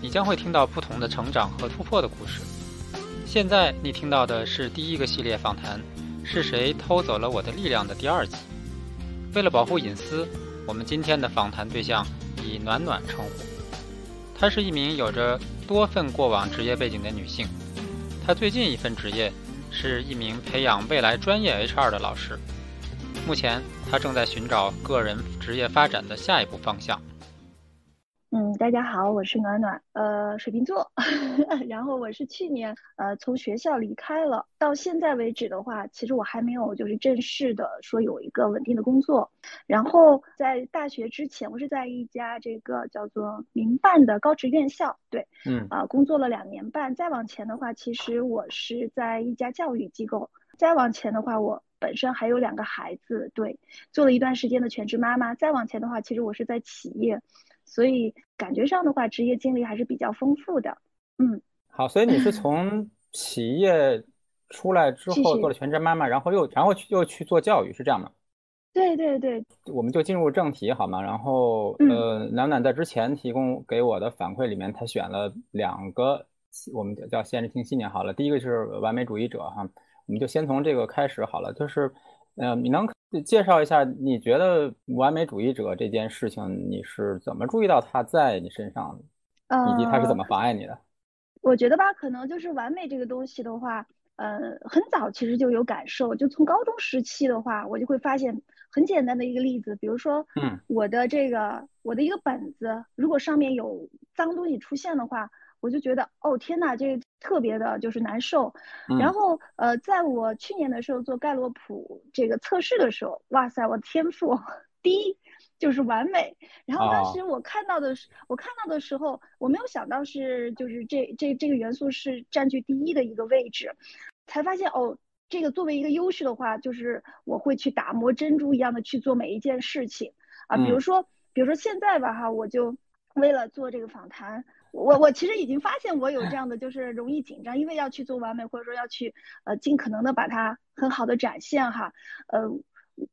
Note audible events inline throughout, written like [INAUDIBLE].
你将会听到不同的成长和突破的故事。现在你听到的是第一个系列访谈，是谁偷走了我的力量的第二集。为了保护隐私，我们今天的访谈对象以暖暖称呼。她是一名有着多份过往职业背景的女性。她最近一份职业是一名培养未来专业 HR 的老师。目前，她正在寻找个人职业发展的下一步方向。嗯，大家好，我是暖暖，呃，水瓶座，[LAUGHS] 然后我是去年呃从学校离开了，到现在为止的话，其实我还没有就是正式的说有一个稳定的工作。然后在大学之前，我是在一家这个叫做民办的高职院校，对，嗯，啊，工作了两年半。再往前的话，其实我是在一家教育机构。再往前的话，我本身还有两个孩子，对，做了一段时间的全职妈妈。再往前的话，其实我是在企业。所以感觉上的话，职业经历还是比较丰富的。嗯，好，所以你是 [LAUGHS] 从企业出来之后做了全职妈妈，然后又然后去又去做教育，是这样吗？对对对，我们就进入正题好吗？然后呃，暖暖在之前提供给我的反馈里面，他选了两个，我们叫限制性信念。好了，第一个就是完美主义者哈，我们就先从这个开始好了，就是呃，你能。介绍一下，你觉得完美主义者这件事情，你是怎么注意到他在你身上的，以及他是怎么妨碍你的？[LAUGHS] 我觉得吧，可能就是完美这个东西的话，呃，很早其实就有感受，就从高中时期的话，我就会发现很简单的一个例子，比如说，嗯，我的这个我的一个本子，如果上面有脏东西出现的话。我就觉得哦天呐，这特别的就是难受。然后呃，在我去年的时候做盖洛普这个测试的时候，哇塞，我天赋第一就是完美。然后当时我看到的是，我看到的时候，我没有想到是就是这这这个元素是占据第一的一个位置，才发现哦，这个作为一个优势的话，就是我会去打磨珍珠一样的去做每一件事情啊。比如说，比如说现在吧哈，我就为了做这个访谈。我我其实已经发现我有这样的就是容易紧张，因为要去做完美，或者说要去呃尽可能的把它很好的展现哈，呃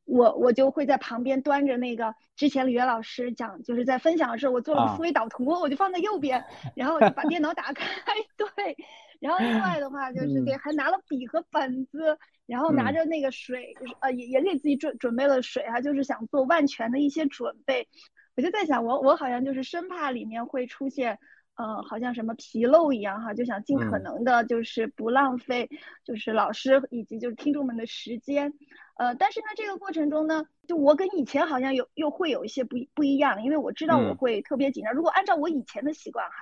我我就会在旁边端着那个之前李悦老师讲就是在分享的时候，我做了个思维导图，我就放在右边，[LAUGHS] 然后把电脑打开，[LAUGHS] 对，然后另外的话就是给还拿了笔和本子，然后拿着那个水，就是呃也也给自己准准备了水哈，就是想做万全的一些准备，我就在想我我好像就是生怕里面会出现。呃，好像什么纰漏一样哈，就想尽可能的，就是不浪费，就是老师以及就是听众们的时间。呃，但是呢，这个过程中呢，就我跟以前好像有又会有一些不不一样，因为我知道我会特别紧张。如果按照我以前的习惯哈，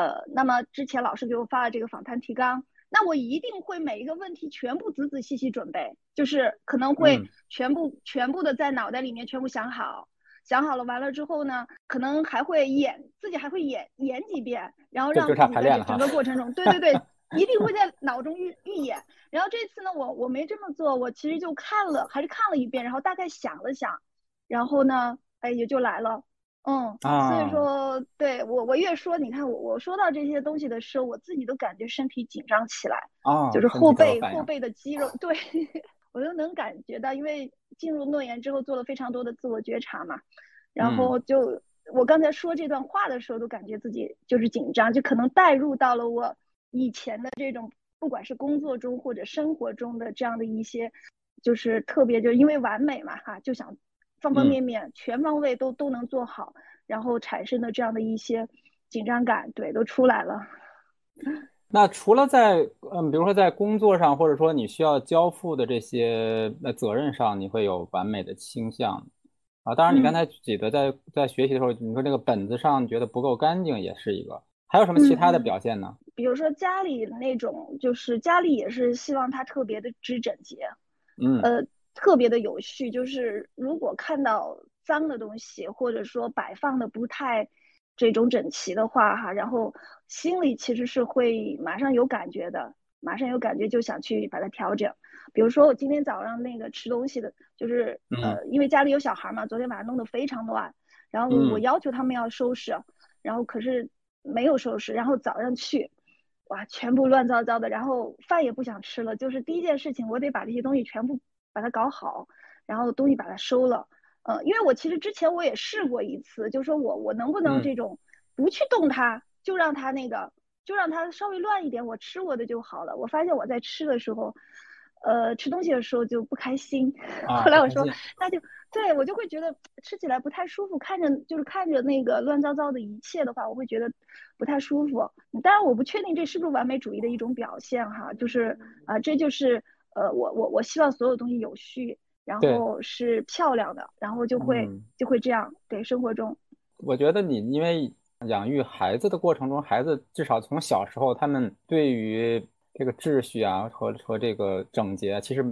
呃，那么之前老师给我发了这个访谈提纲，那我一定会每一个问题全部仔仔细细准备，就是可能会全部全部的在脑袋里面全部想好。想好了，完了之后呢，可能还会演，自己还会演演几遍，然后让自己在整个过程中，对对对，[LAUGHS] 一定会在脑中预预演。然后这次呢，我我没这么做，我其实就看了，还是看了一遍，然后大概想了想，然后呢，哎，也就来了。嗯，所以说，对我我越说，你看我我说到这些东西的时候，我自己都感觉身体紧张起来，啊，就是后背后背的肌肉，对。[LAUGHS] 我都能感觉到，因为进入诺言之后做了非常多的自我觉察嘛，然后就我刚才说这段话的时候，都感觉自己就是紧张，就可能带入到了我以前的这种，不管是工作中或者生活中的这样的一些，就是特别就因为完美嘛哈，就想方方面面全方位都都能做好，然后产生的这样的一些紧张感，对，都出来了。[LAUGHS] 那除了在嗯，比如说在工作上，或者说你需要交付的这些呃责任上，你会有完美的倾向啊。当然，你刚才举的在在学习的时候，你说这个本子上觉得不够干净，也是一个。还有什么其他的表现呢？比如说家里那种，就是家里也是希望它特别的之整洁，嗯，呃，特别的有序。就是如果看到脏的东西，或者说摆放的不太这种整齐的话哈，然后心里其实是会马上有感觉的，马上有感觉就想去把它调整。比如说我今天早上那个吃东西的，就是呃，因为家里有小孩嘛，昨天晚上弄得非常乱，然后我要求他们要收拾，然后可是没有收拾，然后早上去，哇，全部乱糟糟的，然后饭也不想吃了，就是第一件事情，我得把这些东西全部把它搞好，然后东西把它收了。呃，因为我其实之前我也试过一次，就是说我我能不能这种不去动它，就让它那个，就让它稍微乱一点，我吃我的就好了。我发现我在吃的时候，呃，吃东西的时候就不开心。后来我说，那就对我就会觉得吃起来不太舒服，看着就是看着那个乱糟糟的一切的话，我会觉得不太舒服。当然我不确定这是不是完美主义的一种表现哈，就是啊，这就是呃，我我我希望所有东西有序。然后是漂亮的，然后就会就会这样。对，生活中，我觉得你因为养育孩子的过程中，孩子至少从小时候，他们对于这个秩序啊和和这个整洁，其实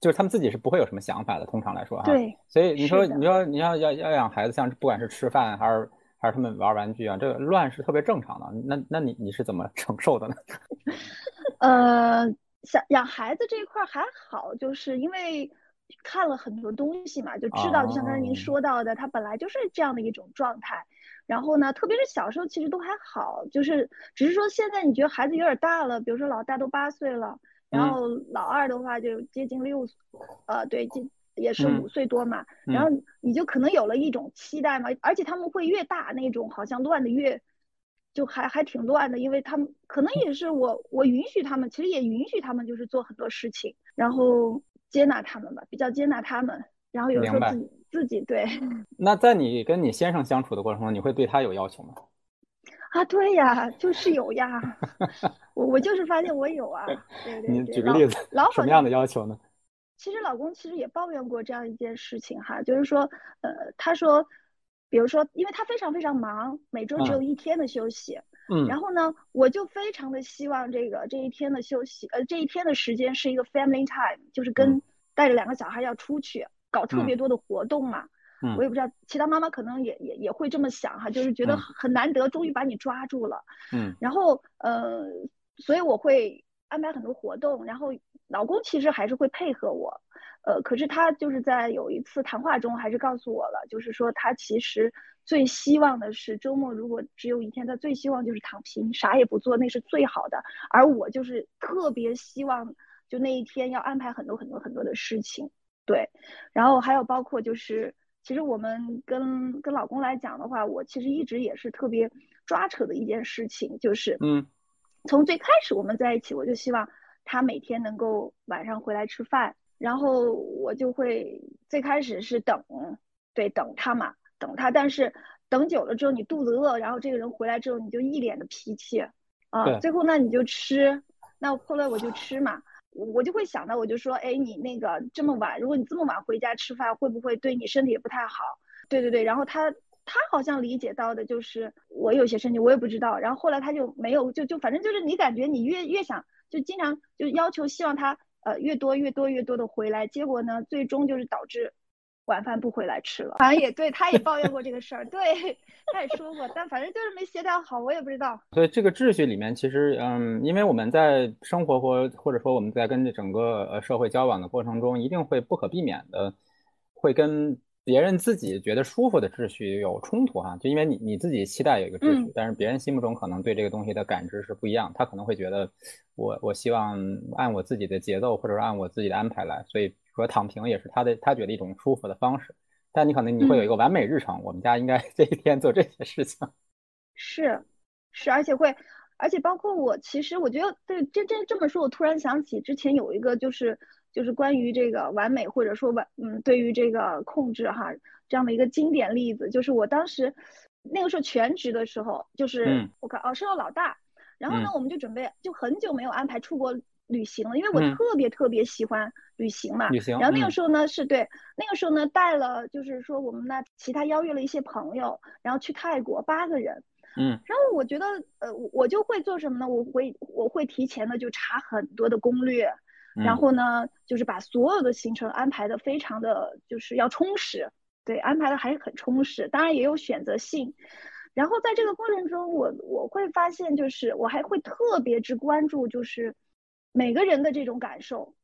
就是他们自己是不会有什么想法的。通常来说，哈，对。所以你说你说你要要要养孩子，像不管是吃饭还是还是他们玩玩具啊，这个乱是特别正常的。那那你你是怎么 [LAUGHS] 承受的呢？[LAUGHS] 呃，想养孩子这一块还好，就是因为。看了很多东西嘛，就知道，就像刚才您说到的，他本来就是这样的一种状态。然后呢，特别是小时候其实都还好，就是只是说现在你觉得孩子有点大了，比如说老大都八岁了，然后老二的话就接近六，呃，对，近也是五岁多嘛。然后你就可能有了一种期待嘛，而且他们会越大那种好像乱的越，就还还挺乱的，因为他们可能也是我我允许他们，其实也允许他们就是做很多事情，然后。接纳他们吧，比较接纳他们，然后有时候自己自己对。[LAUGHS] 那在你跟你先生相处的过程中，你会对他有要求吗？啊，对呀，就是有呀。[LAUGHS] 我我就是发现我有啊。对对对。你举个例子，老什么样的要求呢？其实老公其实也抱怨过这样一件事情哈，就是说，呃，他说，比如说，因为他非常非常忙，每周只有一天的休息。嗯，然后呢，我就非常的希望这个这一天的休息，呃，这一天的时间是一个 family time，就是跟带着两个小孩要出去搞特别多的活动嘛。嗯，我也不知道其他妈妈可能也也也会这么想哈，就是觉得很难得，终于把你抓住了。嗯，然后呃，所以我会安排很多活动，然后老公其实还是会配合我。呃，可是他就是在有一次谈话中还是告诉我了，就是说他其实最希望的是周末如果只有一天，他最希望就是躺平，啥也不做，那是最好的。而我就是特别希望，就那一天要安排很多很多很多的事情，对。然后还有包括就是，其实我们跟跟老公来讲的话，我其实一直也是特别抓扯的一件事情，就是嗯，从最开始我们在一起，我就希望他每天能够晚上回来吃饭。然后我就会最开始是等，对，等他嘛，等他。但是等久了之后，你肚子饿，然后这个人回来之后，你就一脸的脾气，啊，最后那你就吃，那后来我就吃嘛，我就会想到，我就说，哎，你那个这么晚，如果你这么晚回家吃饭，会不会对你身体也不太好？对对对，然后他他好像理解到的就是我有些身体，我也不知道。然后后来他就没有，就就反正就是你感觉你越越想，就经常就要求希望他。呃，越多越多越多的回来，结果呢，最终就是导致晚饭不回来吃了。反正也对，他也抱怨过这个事儿，[LAUGHS] 对，他也说过，但反正就是没协调好，我也不知道。所以这个秩序里面，其实，嗯，因为我们在生活或或者说我们在跟这整个呃社会交往的过程中，一定会不可避免的会跟。别人自己觉得舒服的秩序有冲突哈，就因为你你自己期待有一个秩序，但是别人心目中可能对这个东西的感知是不一样，他可能会觉得我我希望按我自己的节奏或者说按我自己的安排来，所以说躺平也是他的他觉得一种舒服的方式。但你可能你会有一个完美日程，我们家应该 [LAUGHS] 这一天做这些事情。[LAUGHS] 是，是，而且会，而且包括我，其实我觉得对，这这这么说，我突然想起之前有一个就是。就是关于这个完美，或者说完，嗯，对于这个控制哈，这样的一个经典例子，就是我当时那个时候全职的时候，就是我看哦，生了老大，然后呢，我们就准备就很久没有安排出国旅行了，因为我特别特别喜欢旅行嘛。旅行。然后那个时候呢，是对那个时候呢带了，就是说我们那其他邀约了一些朋友，然后去泰国八个人。嗯。然后我觉得，呃，我就会做什么呢？我会我会提前的就查很多的攻略。然后呢，就是把所有的行程安排的非常的就是要充实，对，安排的还是很充实，当然也有选择性。然后在这个过程中，我我会发现，就是我还会特别之关注，就是每个人的这种感受。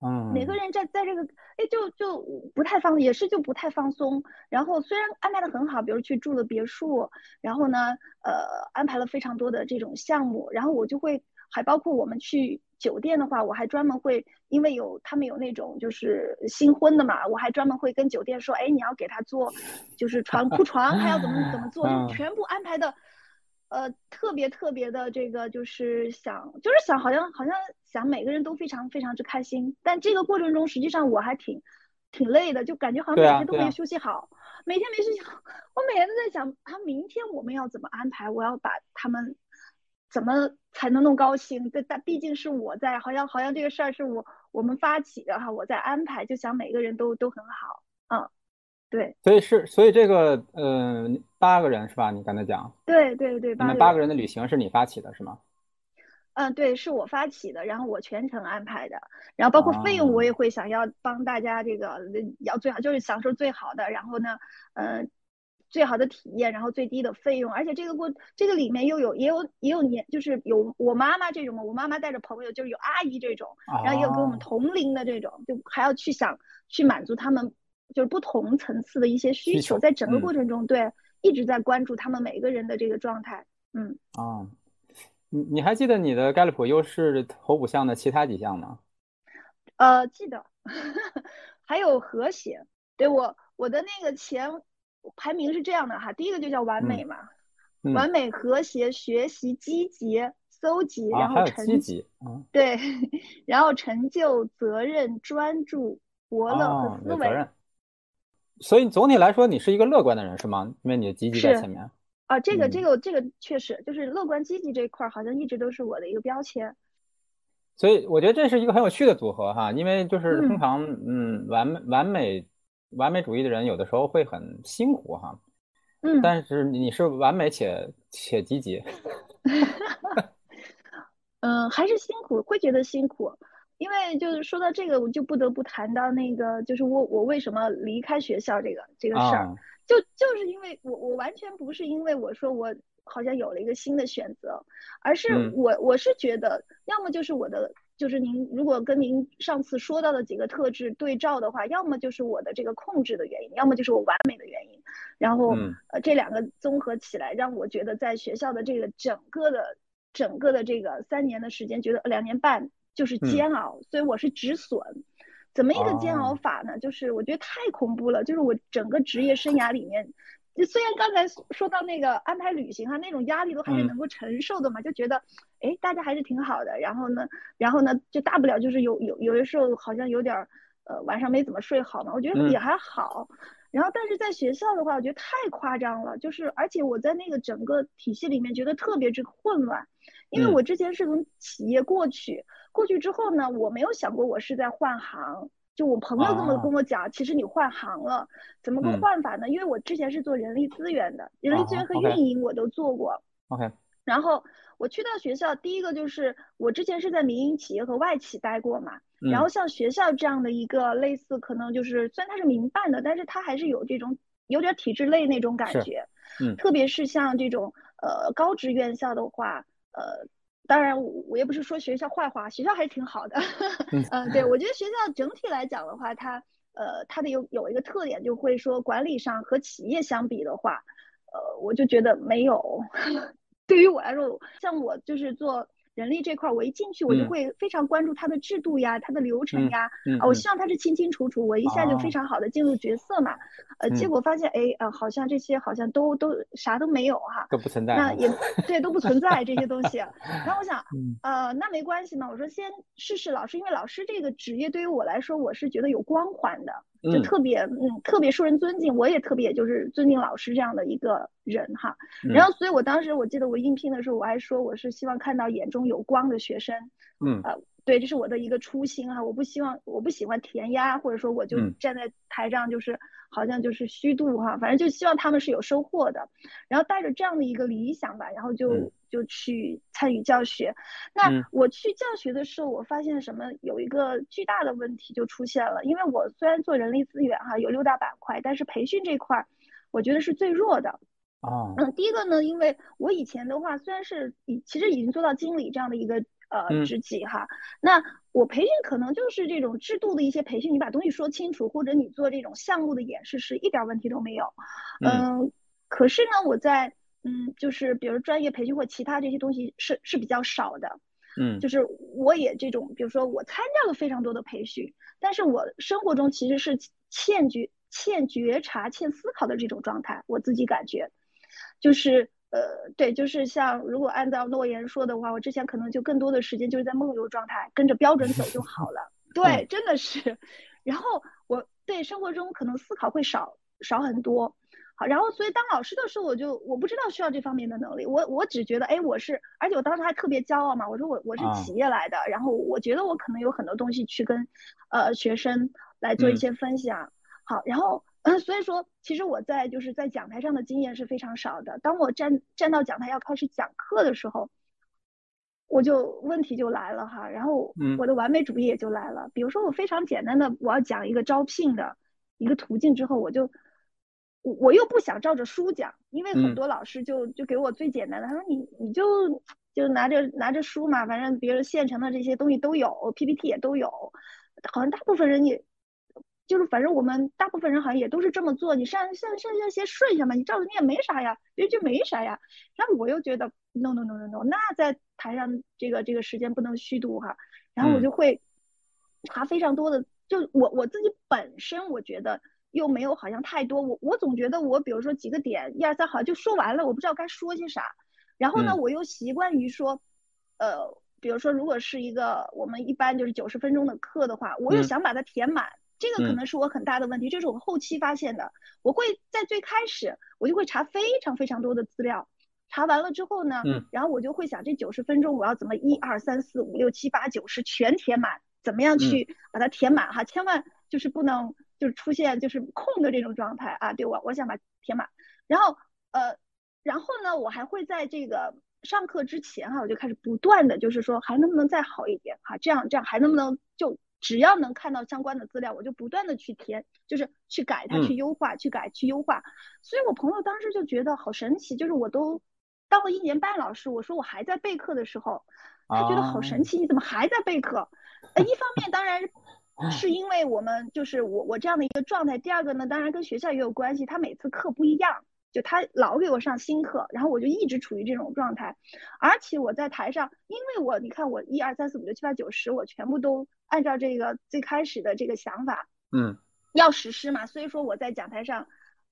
嗯，每个人在在这个，哎，就就不太放，也是就不太放松。然后虽然安排的很好，比如去住了别墅，然后呢，呃，安排了非常多的这种项目，然后我就会，还包括我们去酒店的话，我还专门会，因为有他们有那种就是新婚的嘛，我还专门会跟酒店说，哎，你要给他做，就是床铺床，还要怎么怎么做，就全部安排的。呃，特别特别的这个就是想，就是想，好像好像想每个人都非常非常之开心。但这个过程中，实际上我还挺挺累的，就感觉好像每天都没有休息好，每天没休息好。我每天都在想，他明天我们要怎么安排？我要把他们怎么才能弄高兴？这但毕竟是我在，好像好像这个事儿是我我们发起的哈，我在安排，就想每个人都都很好，嗯。对，所以是，所以这个，嗯，八个人是吧？你刚才讲，对对对，你们八个人的旅行是你发起的是吗？嗯，对，是我发起的，然后我全程安排的，然后包括费用我也会想要帮大家这个要最好就是享受最好的，然后呢，嗯，最好的体验，然后最低的费用，而且这个过这个里面又有也有也有年就是有我妈妈这种嘛，我妈妈带着朋友就是有阿姨这种，然后也有跟我们同龄的这种，就还要去想去满足他们。就是不同层次的一些需求，在整个过程中，对一直在关注他们每个人的这个状态。嗯啊，你你还记得你的盖洛普优势头五项的其他几项吗？呃，记得，[LAUGHS] 还有和谐。对我我的那个前排名是这样的哈，第一个就叫完美嘛，完美、和谐、学习、积极、搜集，然后成积极，嗯，对，[LAUGHS] 然后成就、责任、专注、伯乐和思维。所以总体来说，你是一个乐观的人，是吗？因为你的积极在前面。啊，这个这个这个确实就是乐观积极这一块，好像一直都是我的一个标签。所以我觉得这是一个很有趣的组合哈，因为就是通常嗯完完美完美主义的人有的时候会很辛苦哈，嗯，但是你是完美且且积极。[LAUGHS] 嗯，还是辛苦，会觉得辛苦。因为就是说到这个，我就不得不谈到那个，就是我我为什么离开学校这个这个事儿，就就是因为我我完全不是因为我说我好像有了一个新的选择，而是我我是觉得，要么就是我的就是您如果跟您上次说到的几个特质对照的话，要么就是我的这个控制的原因，要么就是我完美的原因，然后呃这两个综合起来，让我觉得在学校的这个整个的整个的这个三年的时间，觉得两年半。就是煎熬，所以我是止损。怎么一个煎熬法呢？就是我觉得太恐怖了。就是我整个职业生涯里面，就虽然刚才说到那个安排旅行哈，那种压力都还是能够承受的嘛，就觉得哎，大家还是挺好的。然后呢，然后呢，就大不了就是有有有的时候好像有点儿呃晚上没怎么睡好嘛，我觉得也还好。然后但是在学校的话，我觉得太夸张了。就是而且我在那个整个体系里面觉得特别之混乱，因为我之前是从企业过去。过去之后呢，我没有想过我是在换行。就我朋友这么跟我讲，其实你换行了，怎么个换法呢？因为我之前是做人力资源的，人力资源和运营我都做过。OK。然后我去到学校，第一个就是我之前是在民营企业和外企待过嘛。然后像学校这样的一个类似，可能就是虽然它是民办的，但是它还是有这种有点体制类那种感觉。嗯。特别是像这种呃高职院校的话，呃。当然，我也不是说学校坏话，学校还是挺好的。[LAUGHS] 嗯，对我觉得学校整体来讲的话，它呃，它的有有一个特点，就会说管理上和企业相比的话，呃，我就觉得没有。对于我来说，像我就是做。人力这块，我一进去我就会非常关注它的制度呀，它的流程呀，啊，我希望它是清清楚楚，我一下就非常好的进入角色嘛。呃，结果发现，哎，呃，好像这些好像都都啥都没有哈，都不存在。那也对，都不存在这些东西。然后我想，[LAUGHS] 呃，那没关系嘛，我说先试试老师，因为老师这个职业对于我来说，我是觉得有光环的。就特别嗯，特别受人尊敬，我也特别就是尊敬老师这样的一个人哈。然后，所以我当时我记得我应聘的时候，我还说我是希望看到眼中有光的学生。嗯，呃，对，这是我的一个初心哈。我不希望，我不喜欢填鸭，或者说我就站在台上就是好像就是虚度哈。反正就希望他们是有收获的。然后带着这样的一个理想吧，然后就。就去参与教学，那我去教学的时候，我发现什么？有一个巨大的问题就出现了。因为我虽然做人力资源哈，有六大板块，但是培训这块儿，我觉得是最弱的。哦，嗯，第一个呢，因为我以前的话虽然是已其实已经做到经理这样的一个呃知己哈，那我培训可能就是这种制度的一些培训，你把东西说清楚，或者你做这种项目的演示是一点问题都没有。嗯，可是呢，我在嗯，就是比如专业培训或其他这些东西是是比较少的。嗯，就是我也这种，比如说我参加了非常多的培训，但是我生活中其实是欠觉、欠觉察、欠思考的这种状态，我自己感觉。就是呃，对，就是像如果按照诺言说的话，我之前可能就更多的时间就是在梦游状态，跟着标准走就 [LAUGHS] 好了。对，真的是。然后我对生活中可能思考会少少很多。好，然后所以当老师的时候，我就我不知道需要这方面的能力，我我只觉得，哎，我是，而且我当时还特别骄傲嘛，我说我我是企业来的，然后我觉得我可能有很多东西去跟呃学生来做一些分享。好，然后。嗯，所以说，其实我在就是在讲台上的经验是非常少的。当我站站到讲台要开始讲课的时候，我就问题就来了哈。然后我的完美主义也就来了。比如说，我非常简单的，我要讲一个招聘的一个途径之后，我就我我又不想照着书讲，因为很多老师就就给我最简单的，他说你你就就拿着拿着书嘛，反正别人现成的这些东西都有，PPT 也都有，好像大部分人也。就是反正我们大部分人好像也都是这么做，你上上上下先顺一下嘛，你照着念没啥呀，别就没啥呀。然后我又觉得 no no no no no，那在台上这个这个时间不能虚度哈。然后我就会查非常多的，就我我自己本身我觉得又没有好像太多，我我总觉得我比如说几个点一二三好像就说完了，我不知道该说些啥。然后呢，我又习惯于说，呃，比如说如果是一个我们一般就是九十分钟的课的话，我又想把它填满。这个可能是我很大的问题，这是我后期发现的。我会在最开始，我就会查非常非常多的资料，查完了之后呢，嗯，然后我就会想，这九十分钟我要怎么一二三四五六七八九十全填满，怎么样去把它填满哈？千万就是不能就是出现就是空的这种状态啊！对我，我想把填满。然后呃，然后呢，我还会在这个上课之前哈，我就开始不断的就是说还能不能再好一点哈？这样这样还能不能就。只要能看到相关的资料，我就不断的去填，就是去改它，去优化，去改，去优化。所以我朋友当时就觉得好神奇，就是我都当了一年半老师，我说我还在备课的时候，他觉得好神奇，你怎么还在备课？呃，一方面当然是因为我们就是我我这样的一个状态，第二个呢，当然跟学校也有关系，他每次课不一样。就他老给我上新课，然后我就一直处于这种状态，而且我在台上，因为我你看我一二三四五六七八九十，我全部都按照这个最开始的这个想法，嗯，要实施嘛，所以说我在讲台上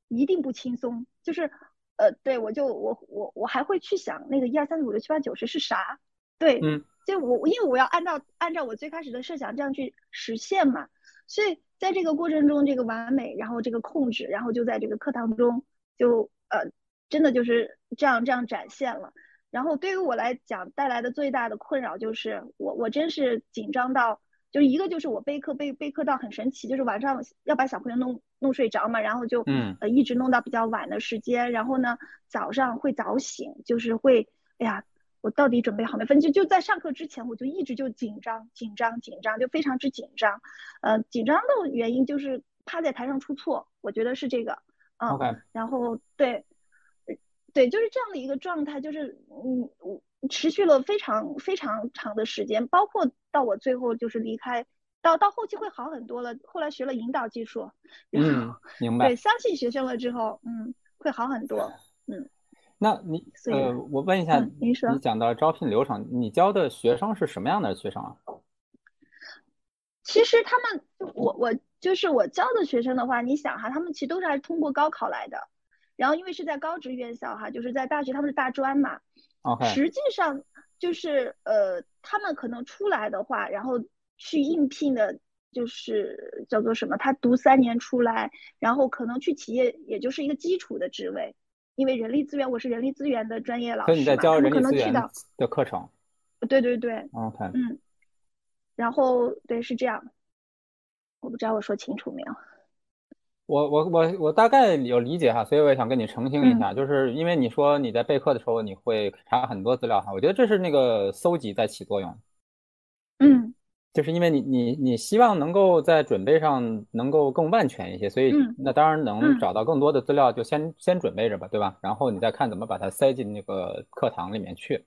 一定不轻松，就是呃，对我就我我我还会去想那个一二三四五六七八九十是啥，对，嗯，就我因为我要按照按照我最开始的设想这样去实现嘛，所以在这个过程中这个完美，然后这个控制，然后就在这个课堂中。就呃，真的就是这样这样展现了。然后对于我来讲带来的最大的困扰就是，我我真是紧张到，就一个就是我备课备备课到很神奇，就是晚上要把小朋友弄弄睡着嘛，然后就嗯呃一直弄到比较晚的时间，然后呢早上会早醒，就是会哎呀，我到底准备好没？反正就就在上课之前我就一直就紧张紧张紧张，就非常之紧张。呃，紧张的原因就是怕在台上出错，我觉得是这个。嗯，然后对，对，就是这样的一个状态，就是嗯，持续了非常非常长的时间，包括到我最后就是离开，到到后期会好很多了。后来学了引导技术，嗯，明白。[LAUGHS] 对，相信学生了之后，嗯，会好很多。嗯，那你呃，我问一下，您说，你讲到招聘流程，你教的学生是什么样的学生啊？其实他们，我我就是我教的学生的话，你想哈，他们其实都是还是通过高考来的，然后因为是在高职院校哈，就是在大学他们是大专嘛。实际上就是呃，他们可能出来的话，然后去应聘的，就是叫做什么，他读三年出来，然后可能去企业也就是一个基础的职位，因为人力资源我是人力资源的专业老师嘛，可能去的的课程，对对对，OK，嗯。然后对是这样，我不知道我说清楚没有。我我我我大概有理解哈，所以我也想跟你澄清一下，就是因为你说你在备课的时候你会查很多资料哈，我觉得这是那个搜集在起作用。嗯，就是因为你你你希望能够在准备上能够更万全一些，所以那当然能找到更多的资料就先先准备着吧，对吧？然后你再看怎么把它塞进那个课堂里面去。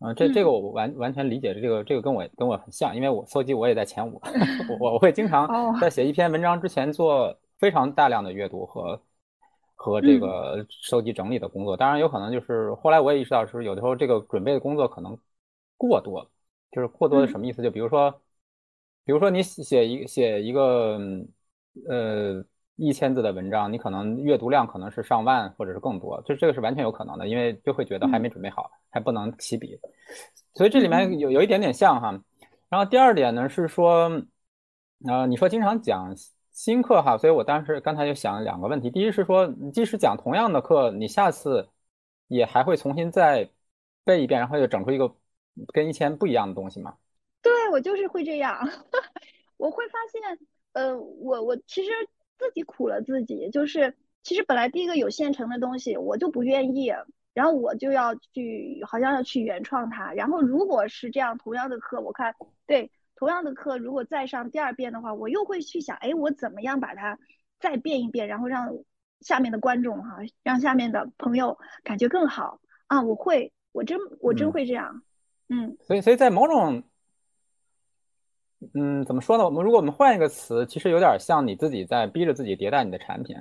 嗯，这这个我完完全理解，这个这个跟我跟我很像，因为我搜集我也在前五，[LAUGHS] 我我会经常在写一篇文章之前做非常大量的阅读和和这个收集整理的工作。当然有可能就是后来我也意识到，是有的时候这个准备的工作可能过多，就是过多的什么意思？就比如说，比如说你写一写一个呃一千字的文章，你可能阅读量可能是上万或者是更多，就这个是完全有可能的，因为就会觉得还没准备好。还不能起笔，所以这里面有有一点点像哈。然后第二点呢是说，呃，你说经常讲新课哈，所以我当时刚才就想两个问题。第一是说，即使讲同样的课，你下次也还会重新再背一遍，然后又整出一个跟以前不一样的东西吗？对我就是会这样，[LAUGHS] 我会发现，呃，我我其实自己苦了自己，就是其实本来第一个有现成的东西，我就不愿意。然后我就要去，好像要去原创它。然后如果是这样，同样的课，我看对同样的课，如果再上第二遍的话，我又会去想，哎，我怎么样把它再变一变，然后让下面的观众哈，让下面的朋友感觉更好啊！我会，我真我真会这样，嗯。所以，所以在某种，嗯，怎么说呢？我们如果我们换一个词，其实有点像你自己在逼着自己迭代你的产品。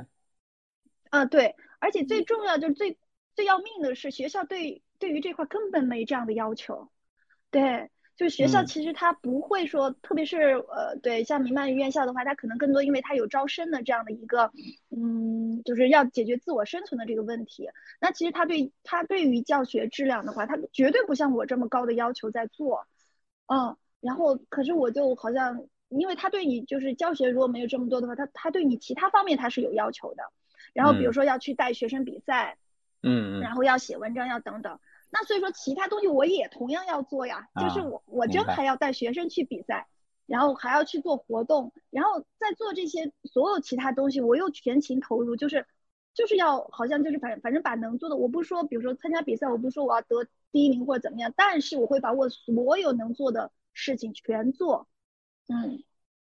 啊，对，而且最重要就是最。最要命的是，学校对对于这块根本没这样的要求，对，就是学校其实他不会说，特别是呃，对，像民办院校的话，他可能更多，因为他有招生的这样的一个，嗯，就是要解决自我生存的这个问题。那其实他对他对于教学质量的话，他绝对不像我这么高的要求在做，嗯，然后可是我就好像，因为他对你就是教学如果没有这么多的话，他他对你其他方面他是有要求的，然后比如说要去带学生比赛。嗯，然后要写文章，要等等。那所以说，其他东西我也同样要做呀。就是我，我真还要带学生去比赛，然后还要去做活动，然后再做这些所有其他东西，我又全情投入，就是就是要好像就是反反正把能做的，我不说，比如说参加比赛，我不说我要得第一名或者怎么样，但是我会把我所有能做的事情全做。嗯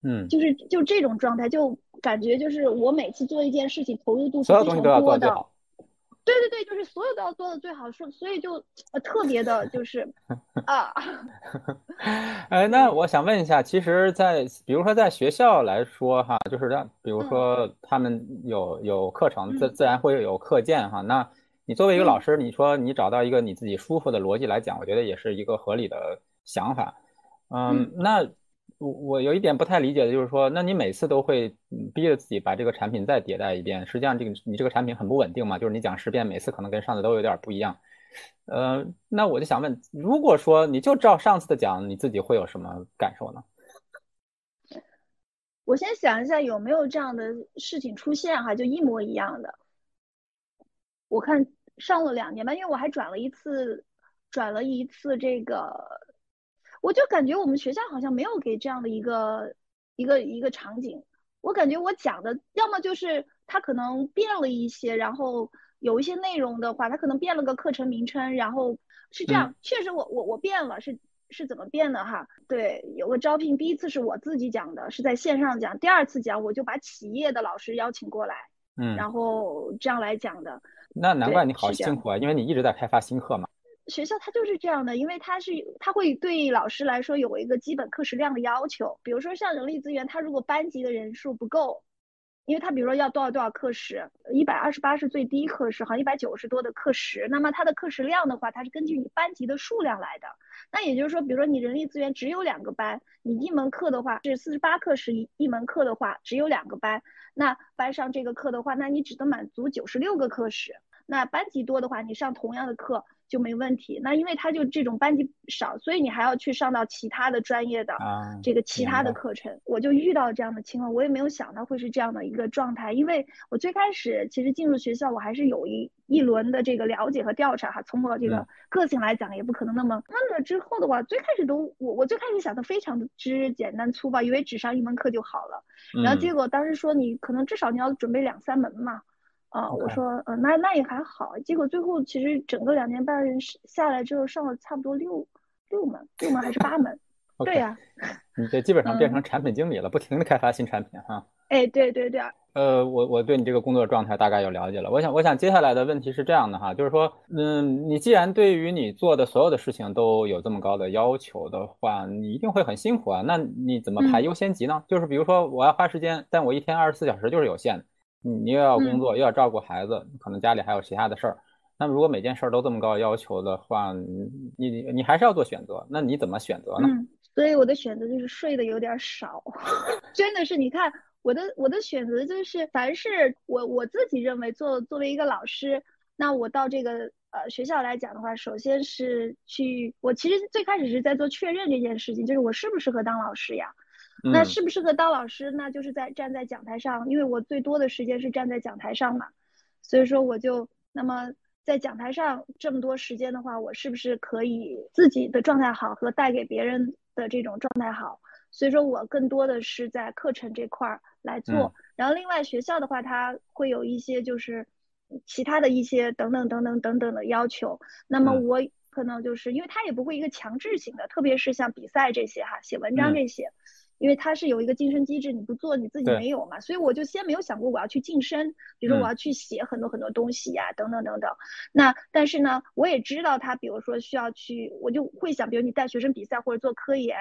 嗯，就是就这种状态，就感觉就是我每次做一件事情投入度是非常多的。对对对，就是所有都要做的最好，所所以就呃特别的，就是 [LAUGHS] 啊。[LAUGHS] 哎，那我想问一下，其实，在比如说在学校来说哈，就是让比如说他们有有课程，自自然会有课件哈。那你作为一个老师，你说你找到一个你自己舒服的逻辑来讲，我觉得也是一个合理的想法。嗯，那。我我有一点不太理解的就是说，那你每次都会逼着自己把这个产品再迭代一遍，实际上这个你这个产品很不稳定嘛，就是你讲十遍，每次可能跟上次都有点不一样。呃，那我就想问，如果说你就照上次的讲，你自己会有什么感受呢？我先想一下有没有这样的事情出现哈，就一模一样的。我看上了两年吧，因为我还转了一次，转了一次这个。我就感觉我们学校好像没有给这样的一个一个一个场景。我感觉我讲的要么就是它可能变了一些，然后有一些内容的话，它可能变了个课程名称，然后是这样。确实，我我我变了，是是怎么变的哈？对，有个招聘，第一次是我自己讲的，是在线上讲；第二次讲，我就把企业的老师邀请过来，嗯，然后这样来讲的。那难怪你好辛苦啊，因为你一直在开发新课嘛。学校它就是这样的，因为它是它会对老师来说有一个基本课时量的要求。比如说像人力资源，它如果班级的人数不够，因为它比如说要多少多少课时，一百二十八是最低课时，好像一百九十多的课时，那么它的课时量的话，它是根据你班级的数量来的。那也就是说，比如说你人力资源只有两个班，你一门课的话是四十八课时一一门课的话只有两个班，那班上这个课的话，那你只能满足九十六个课时。那班级多的话，你上同样的课。就没问题。那因为他就这种班级少，所以你还要去上到其他的专业的这个其他的课程。我就遇到这样的情况，我也没有想到会是这样的一个状态。因为我最开始其实进入学校，我还是有一一轮的这个了解和调查哈。从我这个个性来讲，也不可能那么。那了之后的话，最开始都我我最开始想的非常的之简单粗暴，以为只上一门课就好了。然后结果当时说你可能至少你要准备两三门嘛。啊，我说，呃，那那也还好。结果最后其实整个两年半下来之后，上了差不多六六门，六门还是八门。[LAUGHS] 对呀，你这基本上变成产品经理了，不停的开发新产品哈。哎，对对对。呃，我我对你这个工作状态大概有了解了。我想，我想接下来的问题是这样的哈，就是说，嗯，你既然对于你做的所有的事情都有这么高的要求的话，你一定会很辛苦啊。那你怎么排优先级呢？就是比如说，我要花时间，但我一天二十四小时就是有限的，你你又要工作，又要照顾孩子，可能家里还有其他的事儿。那么如果每件事儿都这么高要求的话，你你你还是要做选择。那你怎么选择呢？嗯，所以我的选择就是睡的有点少，[LAUGHS] 真的是你看。我的我的选择就是，凡是我我自己认为做作为一个老师，那我到这个呃学校来讲的话，首先是去我其实最开始是在做确认这件事情，就是我适不适合当老师呀？那适不适合当老师，那就是在站在讲台上，因为我最多的时间是站在讲台上嘛，所以说我就那么在讲台上这么多时间的话，我是不是可以自己的状态好和带给别人的这种状态好？所以说我更多的是在课程这块儿来做，然后另外学校的话，它会有一些就是其他的一些等等等等等等的要求。那么我可能就是因为它也不会一个强制性的，特别是像比赛这些哈，写文章这些，因为它是有一个晋升机制，你不做你自己没有嘛，所以我就先没有想过我要去晋升，比如说我要去写很多很多东西呀，等等等等。那但是呢，我也知道他，比如说需要去，我就会想，比如你带学生比赛或者做科研。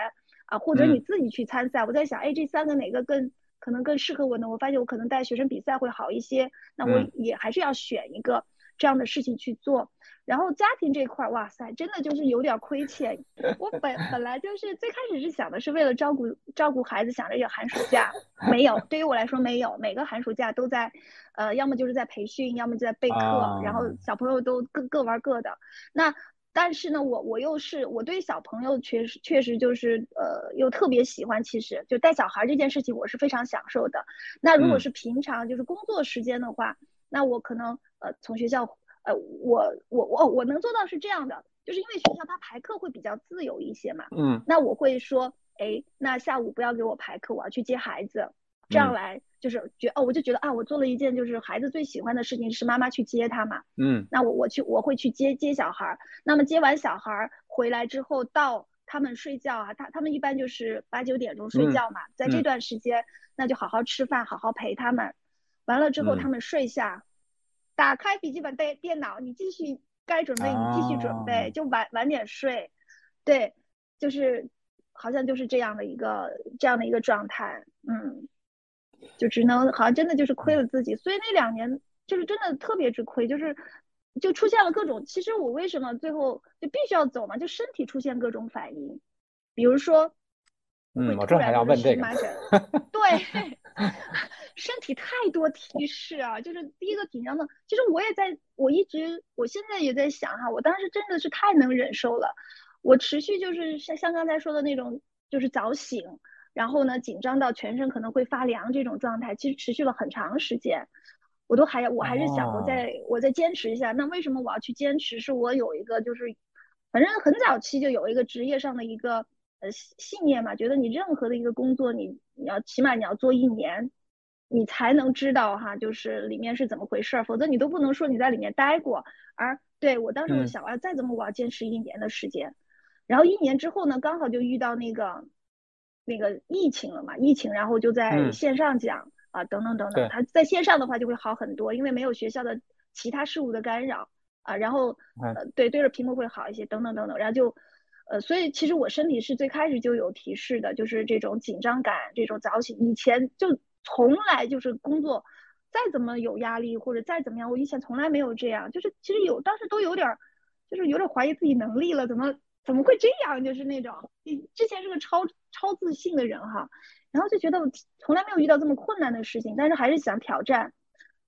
啊，或者你自己去参赛，我在想，哎，这三个哪个更可能更适合我呢？我发现我可能带学生比赛会好一些，那我也还是要选一个这样的事情去做。然后家庭这块，哇塞，真的就是有点亏欠。我本本来就是最开始是想的是为了照顾照顾孩子，想着有寒暑假，没有，对于我来说没有，每个寒暑假都在，呃，要么就是在培训，要么就在备课，然后小朋友都各各玩各的。那但是呢，我我又是我对小朋友确实确实就是呃，又特别喜欢。其实就带小孩这件事情，我是非常享受的。那如果是平常就是工作时间的话，那我可能呃从学校呃我我我我能做到是这样的，就是因为学校它排课会比较自由一些嘛。嗯。那我会说，哎，那下午不要给我排课，我要去接孩子，这样来。就是觉哦，我就觉得啊，我做了一件就是孩子最喜欢的事情，是妈妈去接他嘛。嗯，那我我去我会去接接小孩儿。那么接完小孩儿回来之后，到他们睡觉啊，他他们一般就是八九点钟睡觉嘛，在这段时间，那就好好吃饭，好好陪他们。完了之后，他们睡下，打开笔记本电电脑，你继续该准备你继续准备，就晚晚点睡。对，就是好像就是这样的一个这样的一个状态，嗯。就只能好像真的就是亏了自己，所以那两年就是真的特别之亏，就是就出现了各种。其实我为什么最后就必须要走嘛？就身体出现各种反应，比如说，嗯，我正还要问这个，[LAUGHS] 对，[LAUGHS] 身体太多提示啊，就是第一个紧张的。其实我也在，我一直我现在也在想哈，我当时真的是太能忍受了，我持续就是像像刚才说的那种，就是早醒。然后呢，紧张到全身可能会发凉这种状态，其实持续了很长时间，我都还我还是想我再我再坚持一下。那为什么我要去坚持？是我有一个就是，反正很早期就有一个职业上的一个呃信念嘛，觉得你任何的一个工作，你你要起码你要做一年，你才能知道哈，就是里面是怎么回事儿，否则你都不能说你在里面待过。而对我当时就想啊，再怎么我要坚持一年的时间，然后一年之后呢，刚好就遇到那个。那个疫情了嘛？疫情，然后就在线上讲啊，等等等等。他在线上的话就会好很多，因为没有学校的其他事物的干扰啊。然后呃，对，对着屏幕会好一些，等等等等。然后就呃，所以其实我身体是最开始就有提示的，就是这种紧张感，这种早醒。以前就从来就是工作再怎么有压力或者再怎么样，我以前从来没有这样。就是其实有当时都有点，就是有点怀疑自己能力了，怎么？怎么会这样？就是那种，之前是个超超自信的人哈，然后就觉得我从来没有遇到这么困难的事情，但是还是想挑战，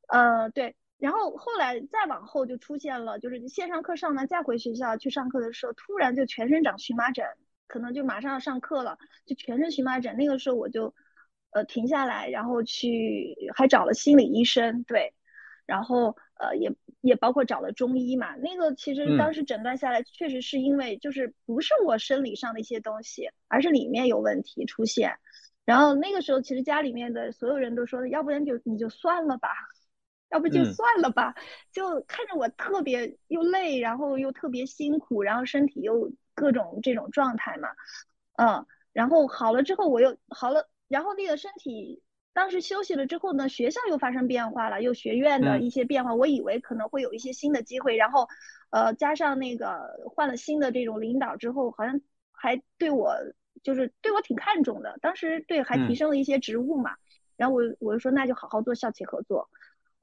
呃，对，然后后来再往后就出现了，就是线上课上完再回学校去上课的时候，突然就全身长荨麻疹，可能就马上要上课了，就全身荨麻疹，那个时候我就呃停下来，然后去还找了心理医生，对，然后呃也。也包括找了中医嘛，那个其实当时诊断下来，确实是因为就是不是我生理上的一些东西，而是里面有问题出现。然后那个时候，其实家里面的所有人都说，要不然就你就算了吧，要不就算了吧。就看着我特别又累，然后又特别辛苦，然后身体又各种这种状态嘛，嗯。然后好了之后我又好了，然后那个身体当时休息了之后呢，学校又发生变化了，又学院的一些变化，我以为可能会有一些新的机会，然后呃加上那个换了新的这种领导之后，好像还对我就是对我挺看重的，当时对还提升了一些职务嘛，然后我我就说那就好好做校企合作。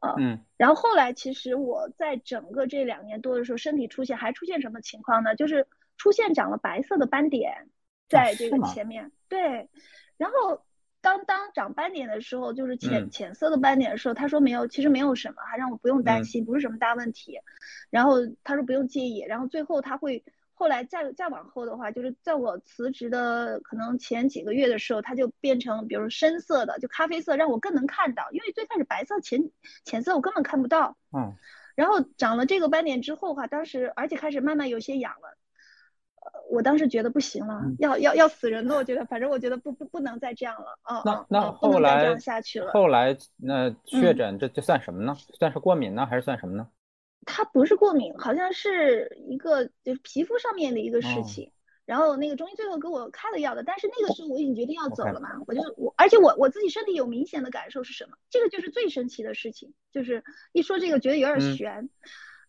呃，嗯，然后后来其实我在整个这两年多的时候，身体出现还出现什么情况呢？就是出现长了白色的斑点，在这个前面。对，然后当当长斑点的时候，就是浅浅色的斑点的时候，他说没有，其实没有什么，还让我不用担心，不是什么大问题。然后他说不用介意，然后最后他会。后来再再往后的话，就是在我辞职的可能前几个月的时候，它就变成比如深色的，就咖啡色，让我更能看到。因为最开始白色浅浅色我根本看不到。嗯。然后长了这个斑点之后哈，当时而且开始慢慢有些痒了，呃，我当时觉得不行了，要要要死人了，我觉得，反正我觉得不不不能再这样了。啊。那那后来后来那确诊这这算什么呢？算是过敏呢，还是算什么呢？它不是过敏，好像是一个就是皮肤上面的一个事情。然后那个中医最后给我开了药的，但是那个时候我已经决定要走了嘛，我就我，而且我我自己身体有明显的感受是什么？这个就是最神奇的事情，就是一说这个觉得有点悬。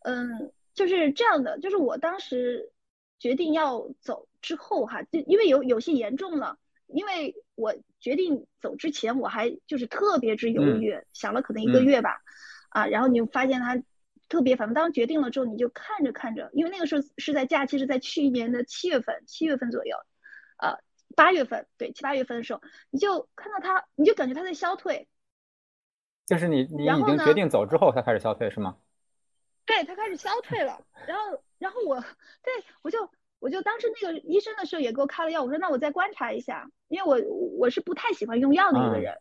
嗯，就是这样的，就是我当时决定要走之后哈，就因为有有些严重了，因为我决定走之前我还就是特别之犹豫，想了可能一个月吧，啊，然后你就发现它。特别，反正当时决定了之后，你就看着看着，因为那个时候是在假期，是在去年的七月份，七月份左右，呃，八月份，对，七八月份的时候，你就看到它，你就感觉它在消退。就是你，你已经决定走之后，它开始消退是吗？对，它开始消退了。然后，然后我，对我就，我就当时那个医生的时候也给我开了药，我说那我再观察一下，因为我我是不太喜欢用药的一个人。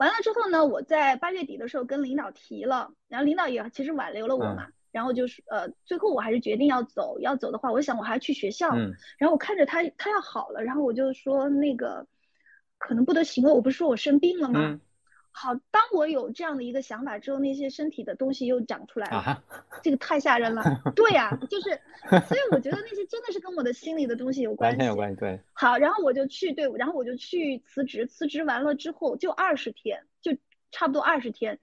完了之后呢，我在八月底的时候跟领导提了，然后领导也其实挽留了我嘛，然后就是呃，最后我还是决定要走，要走的话，我想我还要去学校，然后我看着他他要好了，然后我就说那个可能不得行了，我不是说我生病了吗？好，当我有这样的一个想法之后，那些身体的东西又长出来了，这个太吓人了。[LAUGHS] 对呀，就是，所以我觉得那些真的是跟我的心里的东西有关系。完全有关系，对。好，然后我就去，对，然后我就去辞职，辞职完了之后就二十天，就差不多二十天，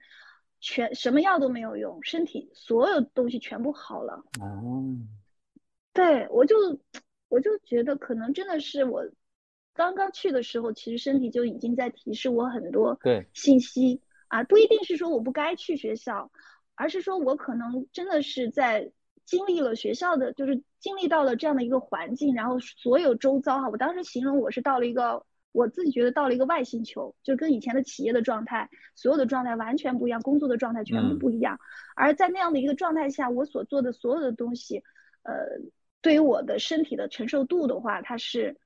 全什么药都没有用，身体所有东西全部好了。哦。对，我就我就觉得可能真的是我。刚刚去的时候，其实身体就已经在提示我很多信息啊，不一定是说我不该去学校，而是说我可能真的是在经历了学校的，就是经历到了这样的一个环境，然后所有周遭哈，我当时形容我是到了一个我自己觉得到了一个外星球，就跟以前的企业的状态，所有的状态完全不一样，工作的状态全部不一样，而在那样的一个状态下，我所做的所有的东西，呃，对于我的身体的承受度的话，它是。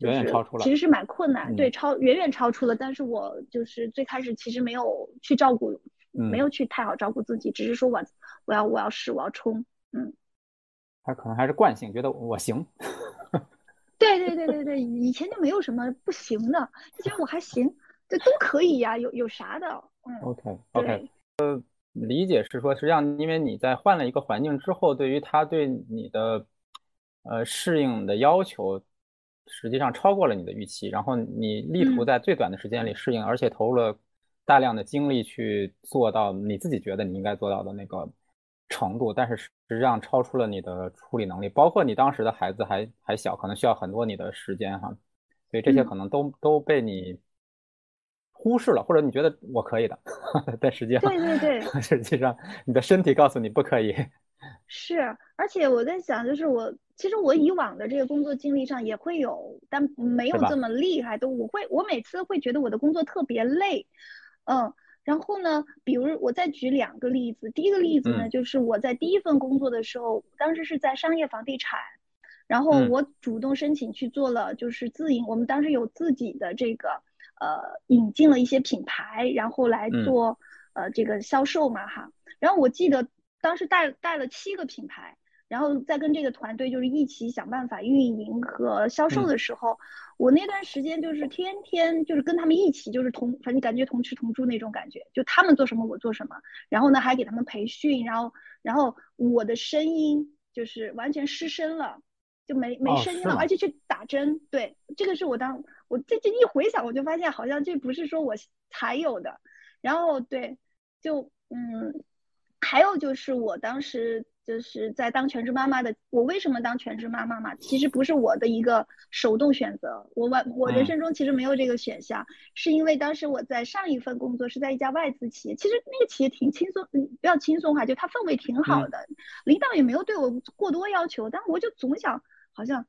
远远超出了，其实是蛮困难，对，超远远超出了。但是我就是最开始其实没有去照顾，没有去太好照顾自己，只是说我我要我要试我要冲，嗯。他可能还是惯性，觉得我行。[LAUGHS] 对对对对对，以前就没有什么不行的，就觉得我还行，这都可以呀，有有啥的，嗯。OK OK，呃，理解是说，实际上因为你在换了一个环境之后，对于他对你的呃适应的要求。实际上超过了你的预期，然后你力图在最短的时间里适应，而且投入了大量的精力去做到你自己觉得你应该做到的那个程度，但是实际上超出了你的处理能力，包括你当时的孩子还还小，可能需要很多你的时间哈，所以这些可能都都被你忽视了，或者你觉得我可以的，[LAUGHS] 但实际上对对对，[LAUGHS] 实际上你的身体告诉你不可以。是，而且我在想，就是我其实我以往的这个工作经历上也会有，但没有这么厉害。都我会，我每次会觉得我的工作特别累，嗯。然后呢，比如我再举两个例子，第一个例子呢，就是我在第一份工作的时候，当时是在商业房地产，然后我主动申请去做了，就是自营。我们当时有自己的这个呃，引进了一些品牌，然后来做呃这个销售嘛哈。然后我记得。当时带带了七个品牌，然后再跟这个团队就是一起想办法运营和销售的时候，我那段时间就是天天就是跟他们一起，就是同反正感觉同吃同住那种感觉，就他们做什么我做什么，然后呢还给他们培训，然后然后我的声音就是完全失声了，就没没声音了，而且去打针。对，这个是我当我这这一回想，我就发现好像这不是说我才有的。然后对，就嗯，还有就是我当时。就是在当全职妈妈的，我为什么当全职妈妈嘛？其实不是我的一个手动选择，我完我人生中其实没有这个选项，是因为当时我在上一份工作是在一家外资企业，其实那个企业挺轻松，嗯，不要轻松哈，就它氛围挺好的，领导也没有对我过多要求，但我就总想好像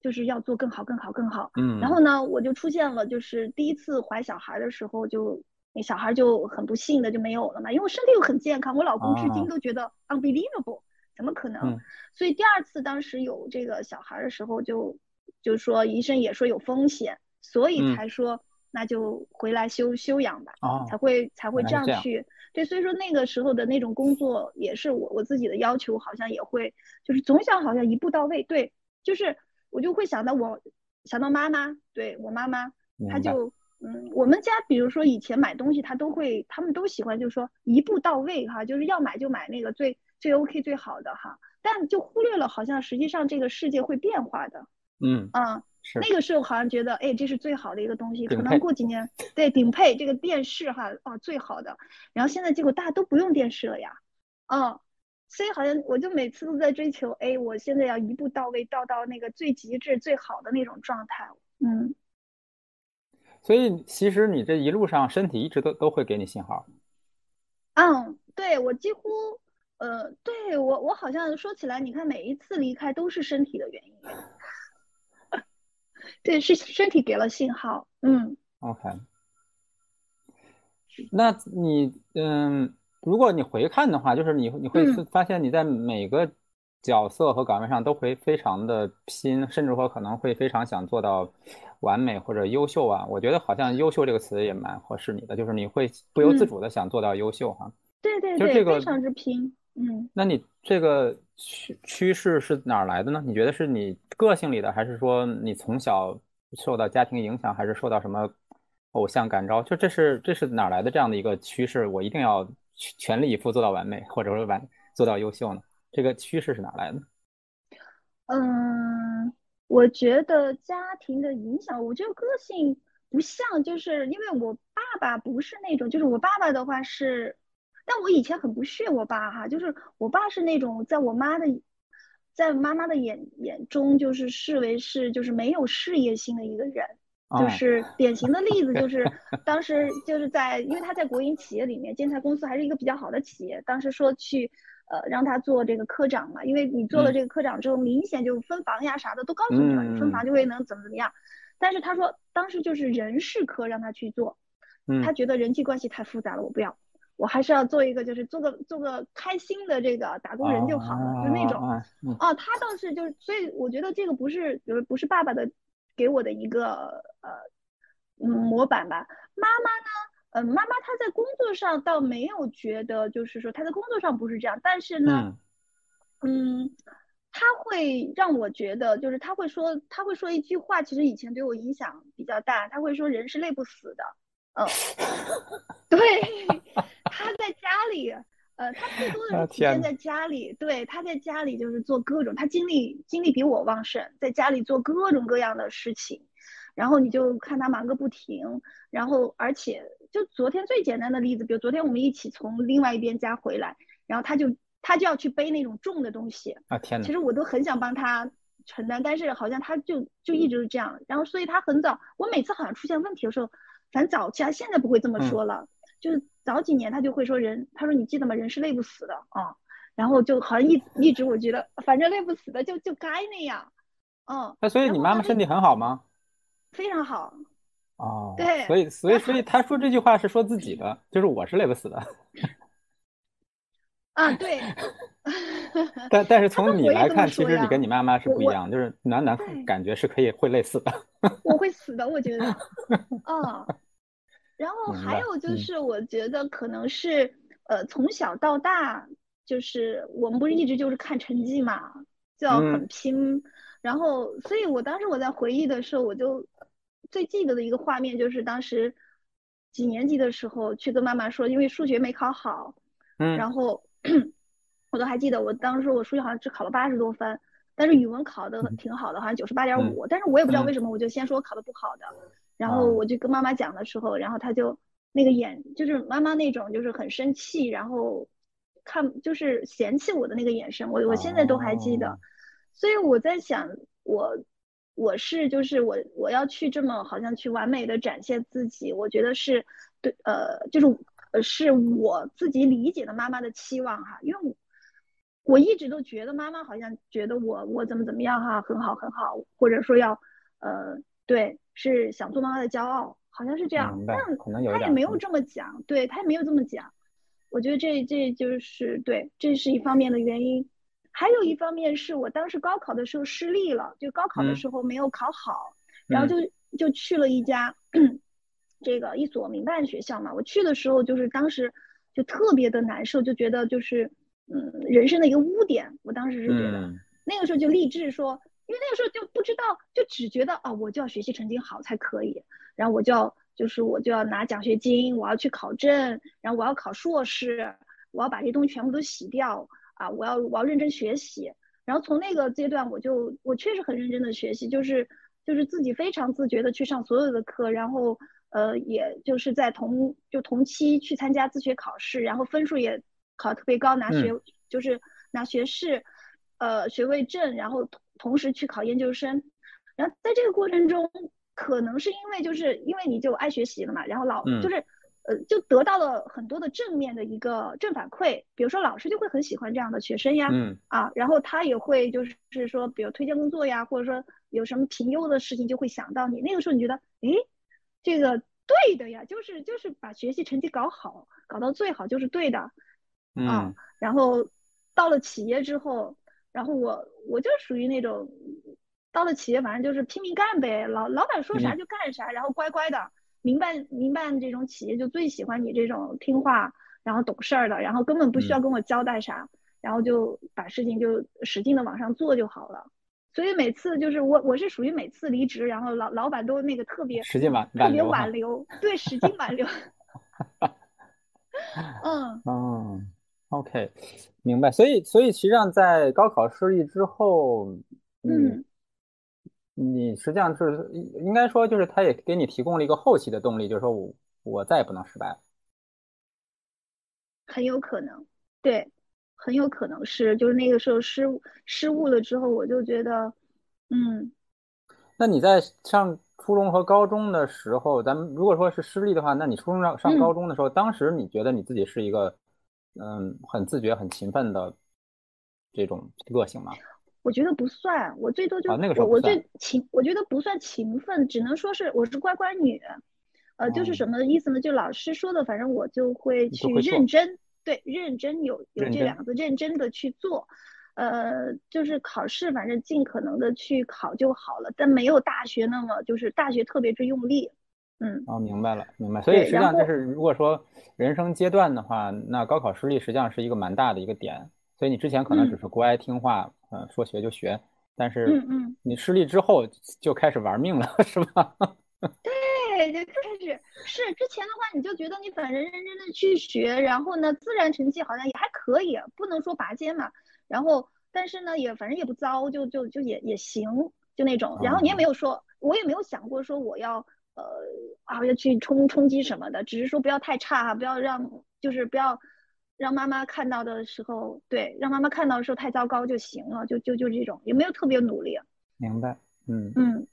就是要做更好更好更好，嗯，然后呢，我就出现了就是第一次怀小孩的时候就。那小孩就很不幸的就没有了嘛，因为我身体又很健康，我老公至今都觉得 unbelievable。怎么可能？所以第二次当时有这个小孩的时候，就就说医生也说有风险，所以才说那就回来休休养吧，才会才会这样去。对，所以说那个时候的那种工作也是我我自己的要求，好像也会就是总想好像一步到位。对，就是我就会想到我想到妈妈，对我妈妈，她就嗯，我们家比如说以前买东西，她都会他们都喜欢就是说一步到位哈，就是要买就买那个最。最 OK 最好的哈，但就忽略了好像实际上这个世界会变化的，嗯。啊，那个时候好像觉得哎这是最好的一个东西，可能过几年对顶配这个电视哈啊最好的，然后现在结果大家都不用电视了呀，啊，所以好像我就每次都在追求哎我现在要一步到位到到那个最极致最好的那种状态，嗯，所以其实你这一路上身体一直都都会给你信号，嗯，对我几乎。呃，对我，我好像说起来，你看每一次离开都是身体的原因，[LAUGHS] 对，是身体给了信号，嗯，OK，那你，嗯，如果你回看的话，就是你你会发现你在每个角色和岗位上都会非常的拼，甚至说可能会非常想做到完美或者优秀啊。我觉得好像“优秀”这个词也蛮合适你的，就是你会不由自主的想做到优秀哈。对对对，非常之拼。嗯，那你这个趋趋势是哪儿来的呢？你觉得是你个性里的，还是说你从小受到家庭影响，还是受到什么偶像感召？就这是这是哪来的这样的一个趋势？我一定要全力以赴做到完美，或者说完做到优秀呢？这个趋势是哪来的？嗯，我觉得家庭的影响，我觉得个性不像，就是因为我爸爸不是那种，就是我爸爸的话是。但我以前很不屑我爸哈，就是我爸是那种在我妈的，在妈妈的眼眼中就是视为是就是没有事业心的一个人，就是典型的例子就 [LAUGHS] 是当时就是在因为他在国营企业里面建材公司还是一个比较好的企业，当时说去呃让他做这个科长嘛，因为你做了这个科长之后，明显就分房呀啥的都告诉你了，你分房就会能怎么怎么样，但是他说当时就是人事科让他去做，他觉得人际关系太复杂了，我不要。我还是要做一个，就是做个做个开心的这个打工人就好了，就那种。哦，他倒是就是，所以我觉得这个不是，就是不是爸爸的给我的一个呃嗯模板吧。妈妈呢，嗯，妈妈她在工作上倒没有觉得，就是说她在工作上不是这样，但是呢，嗯，他会让我觉得，就是他会说，他会说一句话，其实以前对我影响比较大。他会说，人是累不死的。嗯，[LAUGHS] 对。家里，呃，他最多的是体现在家里。对，他在家里就是做各种，他精力精力比我旺盛，在家里做各种各样的事情。然后你就看他忙个不停。然后，而且就昨天最简单的例子，比如昨天我们一起从另外一边家回来，然后他就他就要去背那种重的东西啊天其实我都很想帮他承担，但是好像他就就一直是这样。然后，所以他很早，我每次好像出现问题的时候，反正早期啊，现在不会这么说了，就是。早几年他就会说人，他说你记得吗？人是累不死的啊，然后就好像一一直我觉得反正累不死的就就该那样，嗯。那所以你妈妈身体很好吗？非常好。哦。对。所以所以所以他说这句话是说自己的，就是我是累不死的。[LAUGHS] 啊对。[LAUGHS] 但但是 [LAUGHS] 从你来看，其实你跟你妈妈是不一样，就是暖暖感觉是可以会累死的。我会死的，我觉得。啊。然后还有就是，我觉得可能是，呃，从小到大，就是我们不是一直就是看成绩嘛，就要很拼。然后，所以我当时我在回忆的时候，我就最记得的一个画面就是当时几年级的时候去跟妈妈说，因为数学没考好，嗯，然后 [CLEARS THROAT] 我都还记得，我当时我数学好像只考了八十多分，但是语文考的挺好的，好像九十八点五，但是我也不知道为什么，我就先说考的不好的，然后我就跟妈妈讲的时候，然后她就那个眼就是妈妈那种就是很生气，然后看就是嫌弃我的那个眼神，我我现在都还记得，所以我在想我。我是就是我我要去这么好像去完美的展现自己，我觉得是对呃就是呃是我自己理解的妈妈的期望哈，因为我我一直都觉得妈妈好像觉得我我怎么怎么样哈很好很好，或者说要呃对是想做妈妈的骄傲，好像是这样，但他也没有这么讲，对他也没有这么讲，我觉得这这就是对这是一方面的原因。还有一方面是我当时高考的时候失利了，就高考的时候没有考好，然后就就去了一家这个一所民办学校嘛。我去的时候就是当时就特别的难受，就觉得就是嗯人生的一个污点。我当时是觉得那个时候就立志说，因为那个时候就不知道，就只觉得啊我就要学习成绩好才可以，然后我就要就是我就要拿奖学金，我要去考证，然后我要考硕士，我要把这些东西全部都洗掉。啊，我要我要认真学习，然后从那个阶段我就我确实很认真的学习，就是就是自己非常自觉的去上所有的课，然后呃也就是在同就同期去参加自学考试，然后分数也考特别高，拿学就是拿学士，呃学位证，然后同同时去考研究生，然后在这个过程中，可能是因为就是因为你就爱学习了嘛，然后老就是。呃，就得到了很多的正面的一个正反馈，比如说老师就会很喜欢这样的学生呀，嗯啊，然后他也会就是说，比如推荐工作呀，或者说有什么评优的事情，就会想到你。那个时候你觉得，诶，这个对的呀，就是就是把学习成绩搞好，搞到最好就是对的，啊，然后到了企业之后，然后我我就属于那种到了企业，反正就是拼命干呗，老老板说啥就干啥，然后乖乖的。民办民办这种企业就最喜欢你这种听话，然后懂事儿的，然后根本不需要跟我交代啥，然后就把事情就使劲的往上做就好了。所以每次就是我我是属于每次离职，然后老老板都那个特别使劲挽特别挽留，对，使劲挽留。[LAUGHS] 嗯嗯，[LAUGHS] OK，明白。所以所以实际上在高考失利之后，嗯。你实际上是应该说，就是他也给你提供了一个后期的动力，就是说我我再也不能失败了，很有可能，对，很有可能是，就是那个时候失失误了之后，我就觉得，嗯，那你在上初中和高中的时候，咱们如果说是失利的话，那你初中上上高中的时候，当时你觉得你自己是一个嗯很自觉、很勤奋的这种个性吗？我觉得不算，我最多就我我最勤，我觉得不算勤奋，只能说是我是乖乖女，呃，就是什么意思呢？就老师说的，反正我就会去认真，对，认真有有这两个字，认真的去做，呃，就是考试，反正尽可能的去考就好了，但没有大学那么就是大学特别之用力，嗯。哦，明白了，明白。所以实际上就是，如果说人生阶段的话，那高考失利实际上是一个蛮大的一个点。所以你之前可能只是乖听话，嗯，说学就学，但是你失利之后就开始玩命了，[LAUGHS] 是吧？[LAUGHS] 对，就开始是之前的话，你就觉得你反正认真的去学，然后呢，自然成绩好像也还可以，不能说拔尖嘛。然后，但是呢，也反正也不糟，就就就也也行，就那种。然后你也没有说，我也没有想过说我要呃啊要去冲冲击什么的，只是说不要太差哈，不要让就是不要。让妈妈看到的时候，对，让妈妈看到的时候太糟糕就行了，就就就这种，也没有特别努力。明白，嗯嗯。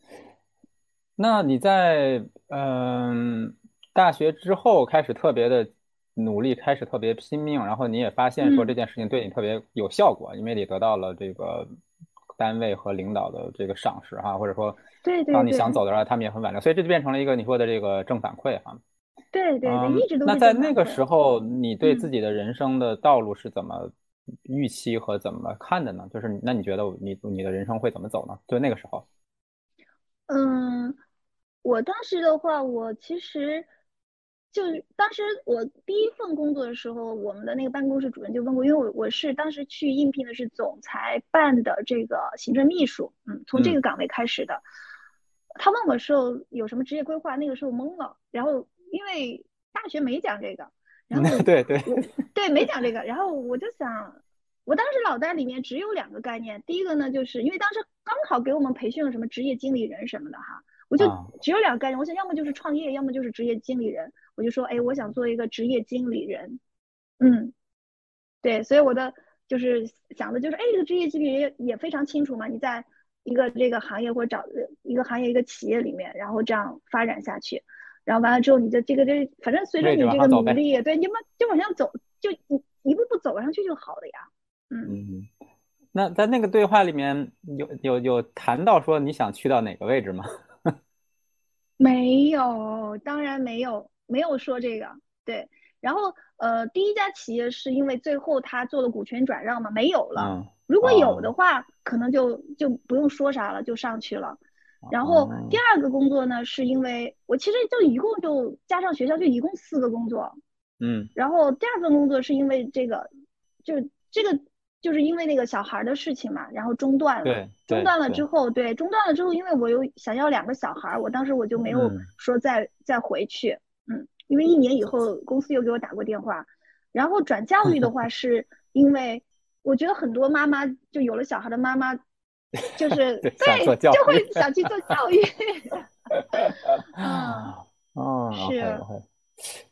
那你在嗯大学之后开始特别的努力，开始特别拼命，然后你也发现说这件事情对你特别有效果，因为你得到了这个单位和领导的这个赏识哈，或者说，对对，当你想走的时候，他们也很挽留，所以这就变成了一个你说的这个正反馈哈。对对对，一直都那在那个时候，你对自己的人生的道路是怎么预期和怎么看的呢？就是那你觉得你你的人生会怎么走呢？就那个时候，嗯，我当时的话，我其实就是当时我第一份工作的时候，我们的那个办公室主任就问过，因为我我是当时去应聘的是总裁办的这个行政秘书，嗯，从这个岗位开始的。他问我时候有什么职业规划，那个时候懵了，然后。因为大学没讲这个，然后 [LAUGHS] 对对对没讲这个，然后我就想，我当时脑袋里面只有两个概念，第一个呢，就是因为当时刚好给我们培训了什么职业经理人什么的哈，我就只有两个概念，我想要么就是创业，要么就是职业经理人。我就说，哎，我想做一个职业经理人。嗯，对，所以我的就是想的就是，哎，这个职业经理人也非常清楚嘛，你在一个这个行业或者找一个行业一个企业里面，然后这样发展下去，然后完了之后，你的这个这反正随着你这个努力，对，你们就往上走，就一一步步走上去就好了呀。嗯，那在那个对话里面有有有谈到说你想去到哪个位置吗？[LAUGHS] 没有，当然没有，没有说这个。对，然后呃，第一家企业是因为最后他做了股权转让嘛，没有了。如果有的话，可能就就不用说啥了，就上去了。然后第二个工作呢，是因为我其实就一共就加上学校就一共四个工作。嗯。然后第二份工作是因为这个，就这个。就是因为那个小孩的事情嘛，然后中断了。对，中断了之后，对，中断了之后，因为我有想要两个小孩，我当时我就没有说再再回去。嗯，因为一年以后公司又给我打过电话，然后转教育的话，是因为我觉得很多妈妈就有了小孩的妈妈，就是 [LAUGHS] 对，就会想去做教育。[LAUGHS] 啊，哦，是。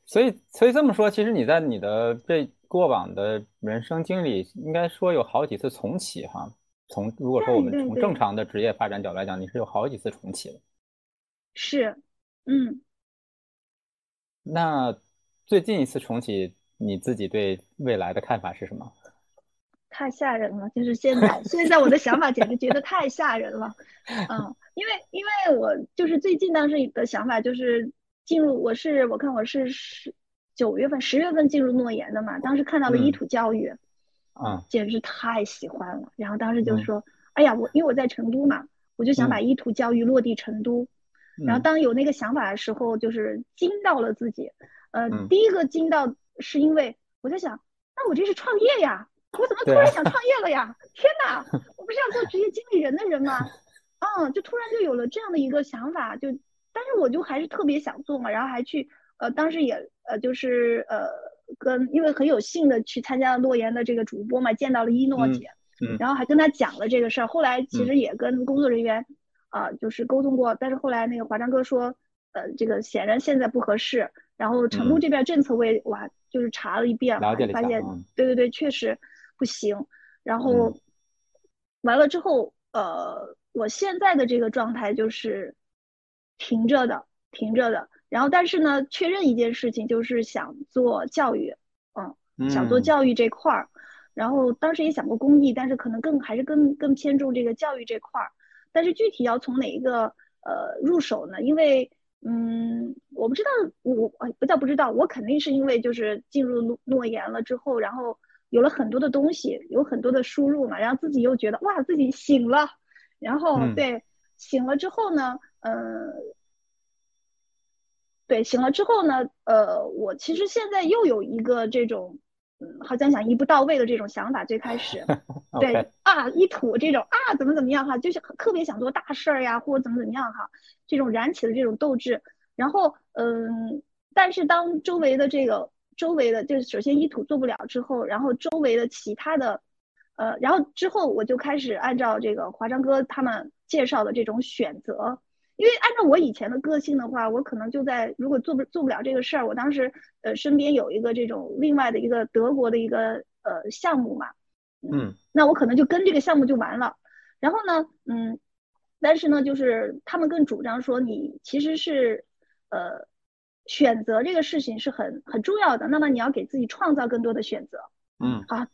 所以，所以这么说，其实你在你的这。过往的人生经历，应该说有好几次重启哈。从如果说我们从正常的职业发展角度来讲，你是有好几次重启的。是，嗯。那最近一次重启，你自己对未来的看法是什么？[LAUGHS] 太吓人了，就是现在，现在我的想法简直觉得太吓人了。嗯，因为因为我就是最近当时的想法就是进入，我是我看我是十。九月份、十月份进入诺言的嘛，当时看到了依土教育，啊，简直太喜欢了。然后当时就说：“哎呀，我因为我在成都嘛，我就想把依土教育落地成都。”然后当有那个想法的时候，就是惊到了自己。呃，第一个惊到是因为我在想，那我这是创业呀，我怎么突然想创业了呀？[LAUGHS] 天哪，我不是要做职业经理人的人吗？嗯，[LAUGHS] 就突然就有了这样的一个想法，就但是我就还是特别想做嘛，然后还去。呃，当时也呃，就是呃，跟因为很有幸的去参加了诺言的这个主播嘛，见到了一诺姐，然后还跟他讲了这个事儿。后来其实也跟工作人员啊，就是沟通过，但是后来那个华章哥说，呃，这个显然现在不合适。然后成都这边政策我也哇，就是查了一遍，发现对对对，确实不行。然后完了之后，呃，我现在的这个状态就是停着的，停着的。然后，但是呢，确认一件事情，就是想做教育，嗯，想做教育这块儿。然后当时也想过公益，但是可能更还是更更偏重这个教育这块儿。但是具体要从哪一个呃入手呢？因为嗯，我不知道，我不叫不知道，我肯定是因为就是进入诺诺言了之后，然后有了很多的东西，有很多的输入嘛，然后自己又觉得哇，自己醒了。然后对，醒了之后呢，嗯。对，醒了之后呢，呃，我其实现在又有一个这种，嗯，好像想一步到位的这种想法。最开始，[LAUGHS] 对啊，一土这种啊，怎么怎么样哈，就是特别想做大事儿呀，或者怎么怎么样哈，这种燃起了这种斗志。然后，嗯，但是当周围的这个周围的，就是首先一土做不了之后，然后周围的其他的，呃，然后之后我就开始按照这个华章哥他们介绍的这种选择。因为按照我以前的个性的话，我可能就在如果做不做不了这个事儿，我当时呃身边有一个这种另外的一个德国的一个呃项目嘛，嗯，那我可能就跟这个项目就完了。然后呢，嗯，但是呢，就是他们更主张说你其实是呃选择这个事情是很很重要的，那么你要给自己创造更多的选择，嗯，啊，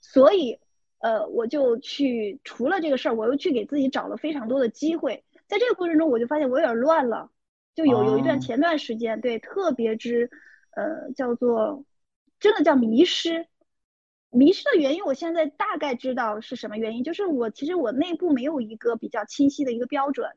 所以呃我就去除了这个事儿，我又去给自己找了非常多的机会。在这个过程中，我就发现我有点乱了，就有有一段前段时间，对，特别之，呃，叫做，真的叫迷失。迷失的原因，我现在大概知道是什么原因，就是我其实我内部没有一个比较清晰的一个标准，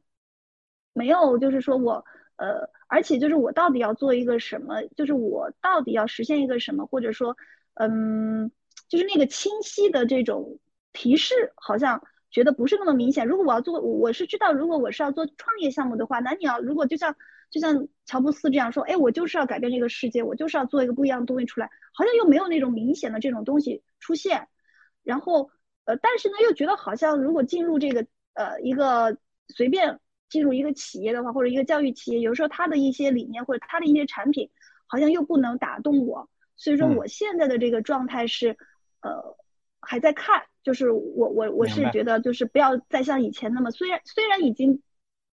没有，就是说我，呃，而且就是我到底要做一个什么，就是我到底要实现一个什么，或者说，嗯，就是那个清晰的这种提示，好像。觉得不是那么明显。如果我要做，我是知道，如果我是要做创业项目的话，那你要如果就像就像乔布斯这样说，哎，我就是要改变这个世界，我就是要做一个不一样的东西出来，好像又没有那种明显的这种东西出现。然后呃，但是呢又觉得好像如果进入这个呃一个随便进入一个企业的话，或者一个教育企业，有时候他的一些理念或者他的一些产品好像又不能打动我，所以说我现在的这个状态是呃还在看，就是我我我是觉得就是不要再像以前那么，虽然虽然已经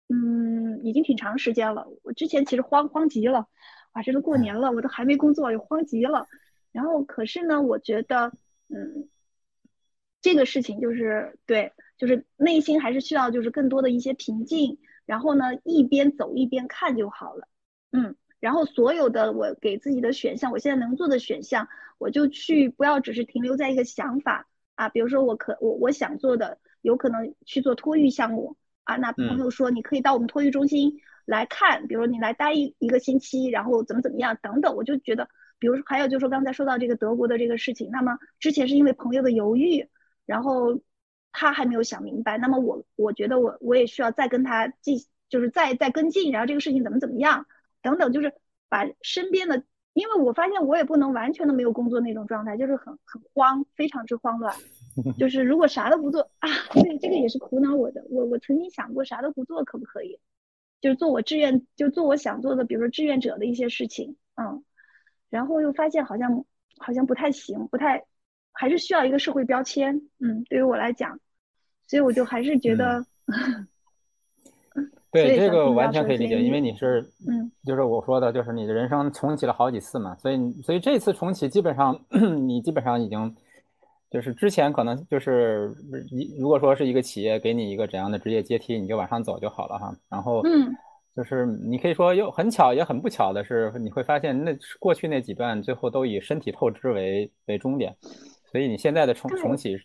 嗯已经挺长时间了，我之前其实慌慌极了。啊，这都过年了，我都还没工作，又慌极了。然后，可是呢，我觉得，嗯，这个事情就是对，就是内心还是需要就是更多的一些平静。然后呢，一边走一边看就好了。嗯，然后所有的我给自己的选项，我现在能做的选项，我就去，不要只是停留在一个想法啊。比如说，我可我我想做的，有可能去做托育项目啊。那朋友说，你可以到我们托育中心。来看，比如你来待一一个星期，然后怎么怎么样等等，我就觉得，比如说还有就是说刚才说到这个德国的这个事情，那么之前是因为朋友的犹豫，然后他还没有想明白，那么我我觉得我我也需要再跟他进，就是再再跟进，然后这个事情怎么怎么样等等，就是把身边的，因为我发现我也不能完全的没有工作那种状态，就是很很慌，非常之慌乱，[LAUGHS] 就是如果啥都不做啊，对这个也是苦恼我的，我我曾经想过啥都不做可不可以？就是做我志愿，就做我想做的，比如说志愿者的一些事情，嗯，然后又发现好像好像不太行，不太，还是需要一个社会标签，嗯，对于我来讲，所以我就还是觉得，[LAUGHS] 对这个完全可以理解，因为你是，嗯，就是我说的，就是你的人生重启了好几次嘛，所以所以这次重启基本上 [CLEARS THROAT] 你基本上已经。就是之前可能就是一如果说是一个企业给你一个怎样的职业阶梯，你就往上走就好了哈。然后，嗯，就是你可以说又很巧也很不巧的是，你会发现那过去那几段最后都以身体透支为为终点，所以你现在的重重启，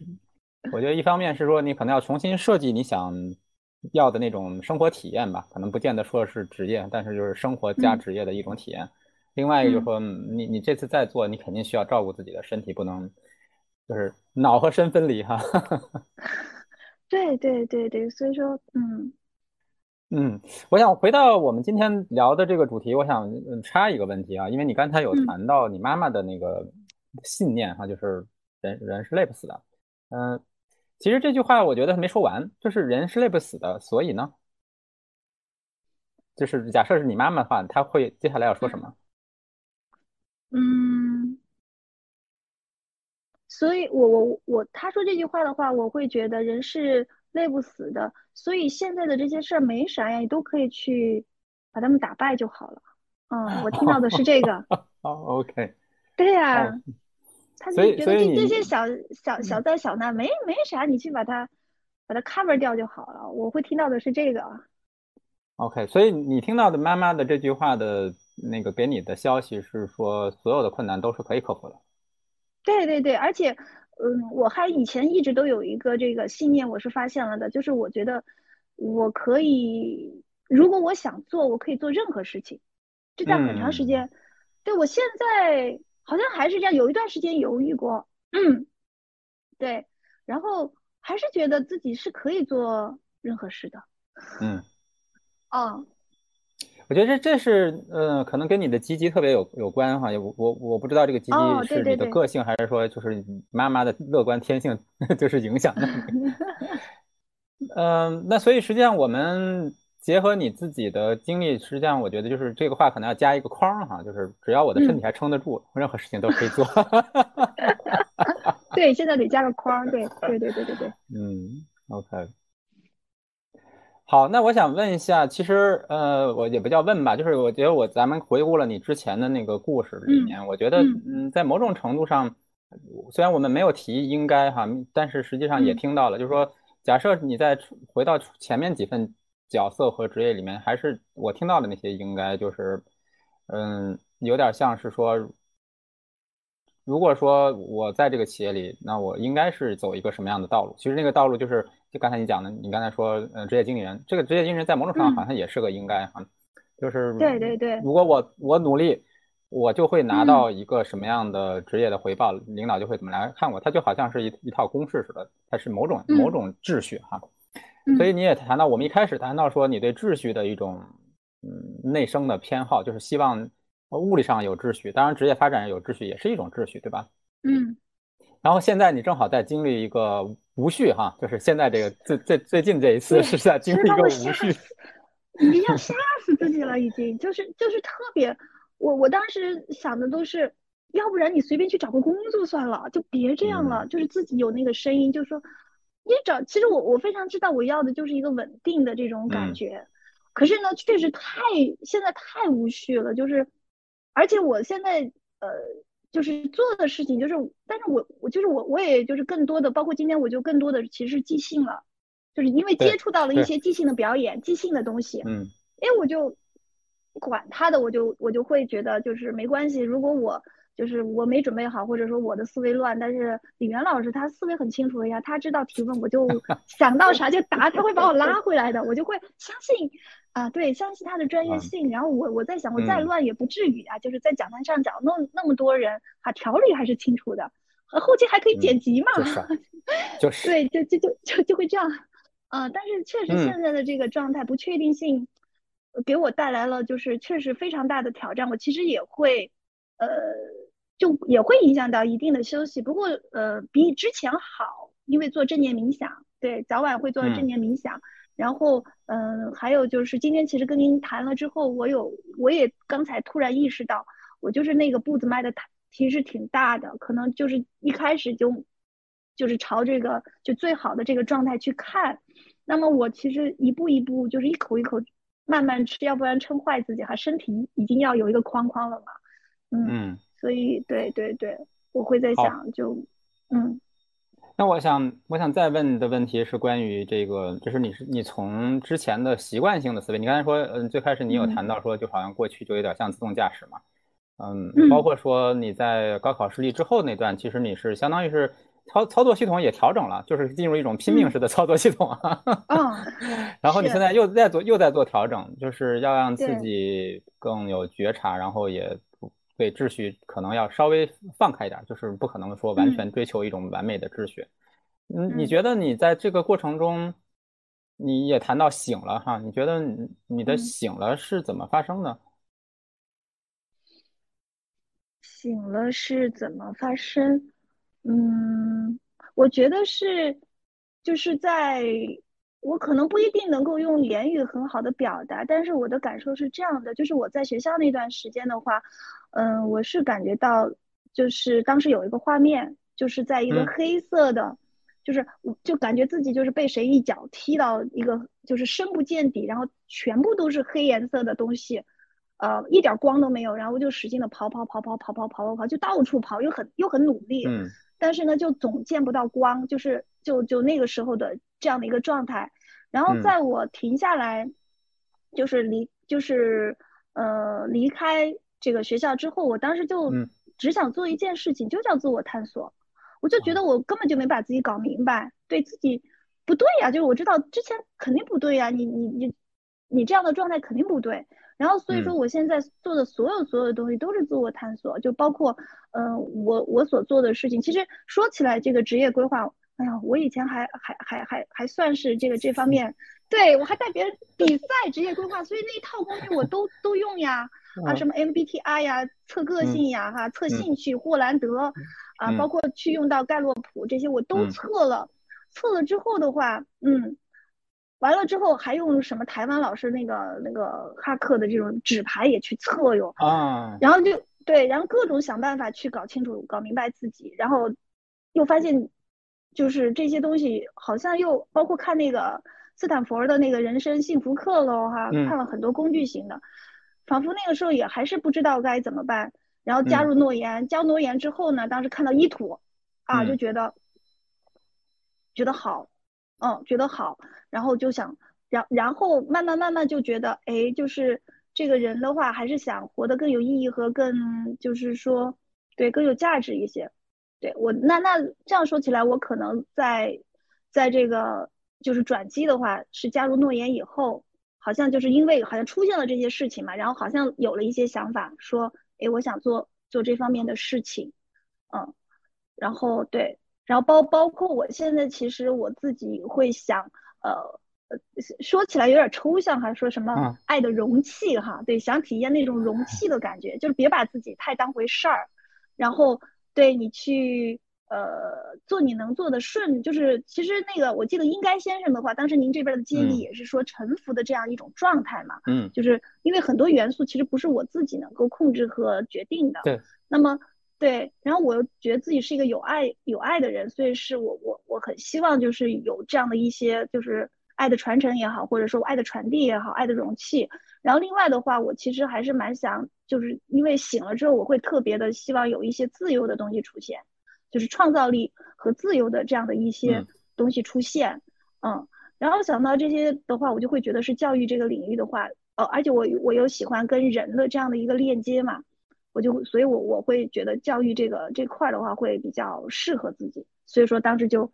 我觉得一方面是说你可能要重新设计你想要的那种生活体验吧，可能不见得说是职业，但是就是生活加职业的一种体验。另外一个就是说，你你这次再做，你肯定需要照顾自己的身体，不能。就是脑和身分离哈，[LAUGHS] 对对对对，所以说，嗯。嗯，我想回到我们今天聊的这个主题，我想插一个问题啊，因为你刚才有谈到你妈妈的那个信念哈，就是人人是累不死的，嗯，其实这句话我觉得没说完，就是人是累不死的，所以呢，就是假设是你妈妈的话，她会接下来要说什么？嗯。所以，我我我，她说这句话的话，我会觉得人是累不死的。所以现在的这些事儿没啥呀，你都可以去把他们打败就好了。嗯，我听到的是这个。[LAUGHS] 哦，OK。对呀，他就觉得这这些小小小灾小难没没啥，你去把它把它 cover 掉就好了。我会听到的是这个。OK，所以你听到的妈妈的这句话的那个给你的消息是说，所有的困难都是可以克服的。对对对，而且，嗯，我还以前一直都有一个这个信念，我是发现了的，就是我觉得我可以，如果我想做，我可以做任何事情。这在很长时间，对我现在好像还是这样，有一段时间犹豫过，嗯，对，然后还是觉得自己是可以做任何事的，嗯，[LAUGHS] 哦。我觉得这这是，呃，可能跟你的积极特别有有关哈。我我我不知道这个积极是你的个性，还是说就是妈妈的乐观天性 [LAUGHS] 就是影响的。[LAUGHS] 嗯，那所以实际上我们结合你自己的经历，实际上我觉得就是这个话可能要加一个框哈，就是只要我的身体还撑得住，任何事情都可以做。[LAUGHS] [LAUGHS] 对，现在得加个框。对对对对对对。嗯，OK。好，那我想问一下，其实呃，我也不叫问吧，就是我觉得我咱们回顾了你之前的那个故事里面，我觉得嗯，在某种程度上，虽然我们没有提应该哈，但是实际上也听到了，就是说，假设你在回到前面几份角色和职业里面，还是我听到的那些应该就是嗯，有点像是说，如果说我在这个企业里，那我应该是走一个什么样的道路？其实那个道路就是。就刚才你讲的，你刚才说，嗯，职业经理人，这个职业经理人在某种程度上好像也是个应该哈，就是对对对，如果我我努力，我就会拿到一个什么样的职业的回报，领导就会怎么来看我，它就好像是一一套公式似的，它是某种某种秩序哈。所以你也谈到，我们一开始谈到说你对秩序的一种嗯内生的偏好，就是希望物理上有秩序，当然职业发展有秩序也是一种秩序，对吧？嗯。然后现在你正好在经历一个无序哈，就是现在这个最最最近这一次是在经历一个无序，你要吓死自己了，已经就是就是特别，我我当时想的都是，要不然你随便去找个工作算了，就别这样了，就是自己有那个声音，就说你找，其实我我非常知道我要的就是一个稳定的这种感觉，可是呢，确实太现在太无序了，就是，而且我现在呃。就是做的事情，就是，但是我我就是我我也就是更多的，包括今天我就更多的其实是即兴了，就是因为接触到了一些即兴的表演，即兴的东西，嗯，哎，我就管他的，我就我就会觉得就是没关系，如果我。就是我没准备好，或者说我的思维乱，但是李源老师他思维很清楚的呀，他知道提问，我就 [LAUGHS] 想到啥就答，他会把我拉回来的，我就会相信啊，对，相信他的专业性。然后我我在想，我再乱也不至于啊，就是在讲台上讲那那么多人，啊，条理还是清楚的，后期还可以剪辑嘛，就是 [LAUGHS] 对，就就就就就会这样啊。但是确实现在的这个状态不确定性，给我带来了就是确实非常大的挑战。我其实也会呃。就也会影响到一定的休息，不过呃比之前好，因为做正念冥想，对，早晚会做正念冥想，然后嗯还有就是今天其实跟您谈了之后，我有我也刚才突然意识到，我就是那个步子迈的其实挺大的，可能就是一开始就就是朝这个就最好的这个状态去看，那么我其实一步一步就是一口一口慢慢吃，要不然撑坏自己哈，身体已经要有一个框框了嘛，嗯。所以，对对对，我会在想，就，嗯，那我想，我想再问的问题是关于这个，就是你是你从之前的习惯性的思维，你刚才说，嗯，最开始你有谈到说，就好像过去就有点像自动驾驶嘛，嗯，包括说你在高考失利之后那段，其实你是相当于是操操作系统也调整了，就是进入一种拼命式的操作系统啊，[LAUGHS] 然后你现在又在做又在做调整，就是要让自己更有觉察，然后也。对秩序可能要稍微放开一点，就是不可能说完全追求一种完美的秩序。嗯，你觉得你在这个过程中，你也谈到醒了哈？你觉得你的醒了是怎么发生的？醒了是怎么发生？嗯，我觉得是，就是在。我可能不一定能够用言语很好的表达，但是我的感受是这样的，就是我在学校那段时间的话，嗯，我是感觉到，就是当时有一个画面，就是在一个黑色的，就是就感觉自己就是被谁一脚踢到一个就是深不见底，然后全部都是黑颜色的东西，呃，一点光都没有，然后就使劲的跑跑跑跑跑跑跑跑跑，就到处跑，又很又很努力，嗯，但是呢，就总见不到光，就是就就那个时候的。这样的一个状态，然后在我停下来，就是离，就是呃离开这个学校之后，我当时就只想做一件事情，就叫自我探索。我就觉得我根本就没把自己搞明白，对自己不对呀，就是我知道之前肯定不对呀，你你你你这样的状态肯定不对。然后所以说我现在做的所有所有的东西都是自我探索，就包括嗯我我所做的事情，其实说起来这个职业规划。哎呀，我以前还还还还还算是这个这方面，对我还带别人 [LAUGHS] 比赛职业规划，所以那一套工具我都都用呀，[LAUGHS] 啊什么 MBTI 呀，测个性呀，哈测兴趣，霍兰德，啊包括去用到盖洛普这些我都测了，测了之后的话，嗯，完了之后还用什么台湾老师那个那个哈克的这种纸牌也去测哟，啊，然后就对，然后各种想办法去搞清楚、搞明白自己，然后又发现。就是这些东西，好像又包括看那个斯坦福的那个人生幸福课喽，哈，看了很多工具型的，仿佛那个时候也还是不知道该怎么办。然后加入诺言，加诺言之后呢，当时看到一图，啊，就觉得觉得好，嗯，觉得好，然后就想，然然后慢慢慢慢就觉得，哎，就是这个人的话，还是想活得更有意义和更，就是说，对，更有价值一些。对我那那这样说起来，我可能在在这个就是转机的话，是加入诺言以后，好像就是因为好像出现了这些事情嘛，然后好像有了一些想法，说，哎，我想做做这方面的事情，嗯，然后对，然后包包括我现在其实我自己会想，呃呃，说起来有点抽象，还说什么爱的容器哈，对，想体验那种容器的感觉，就是别把自己太当回事儿，然后。对你去呃，做你能做的顺，就是其实那个我记得应该先生的话，当时您这边的建议也是说臣服的这样一种状态嘛。嗯，就是因为很多元素其实不是我自己能够控制和决定的。对。那么对，然后我又觉得自己是一个有爱有爱的人，所以是我我我很希望就是有这样的一些就是爱的传承也好，或者说爱的传递也好，爱的容器。然后另外的话，我其实还是蛮想，就是因为醒了之后，我会特别的希望有一些自由的东西出现，就是创造力和自由的这样的一些东西出现。嗯，然后想到这些的话，我就会觉得是教育这个领域的话，呃，而且我我又喜欢跟人的这样的一个链接嘛，我就所以，我我会觉得教育这个这块的话会比较适合自己。所以说当时就，呃，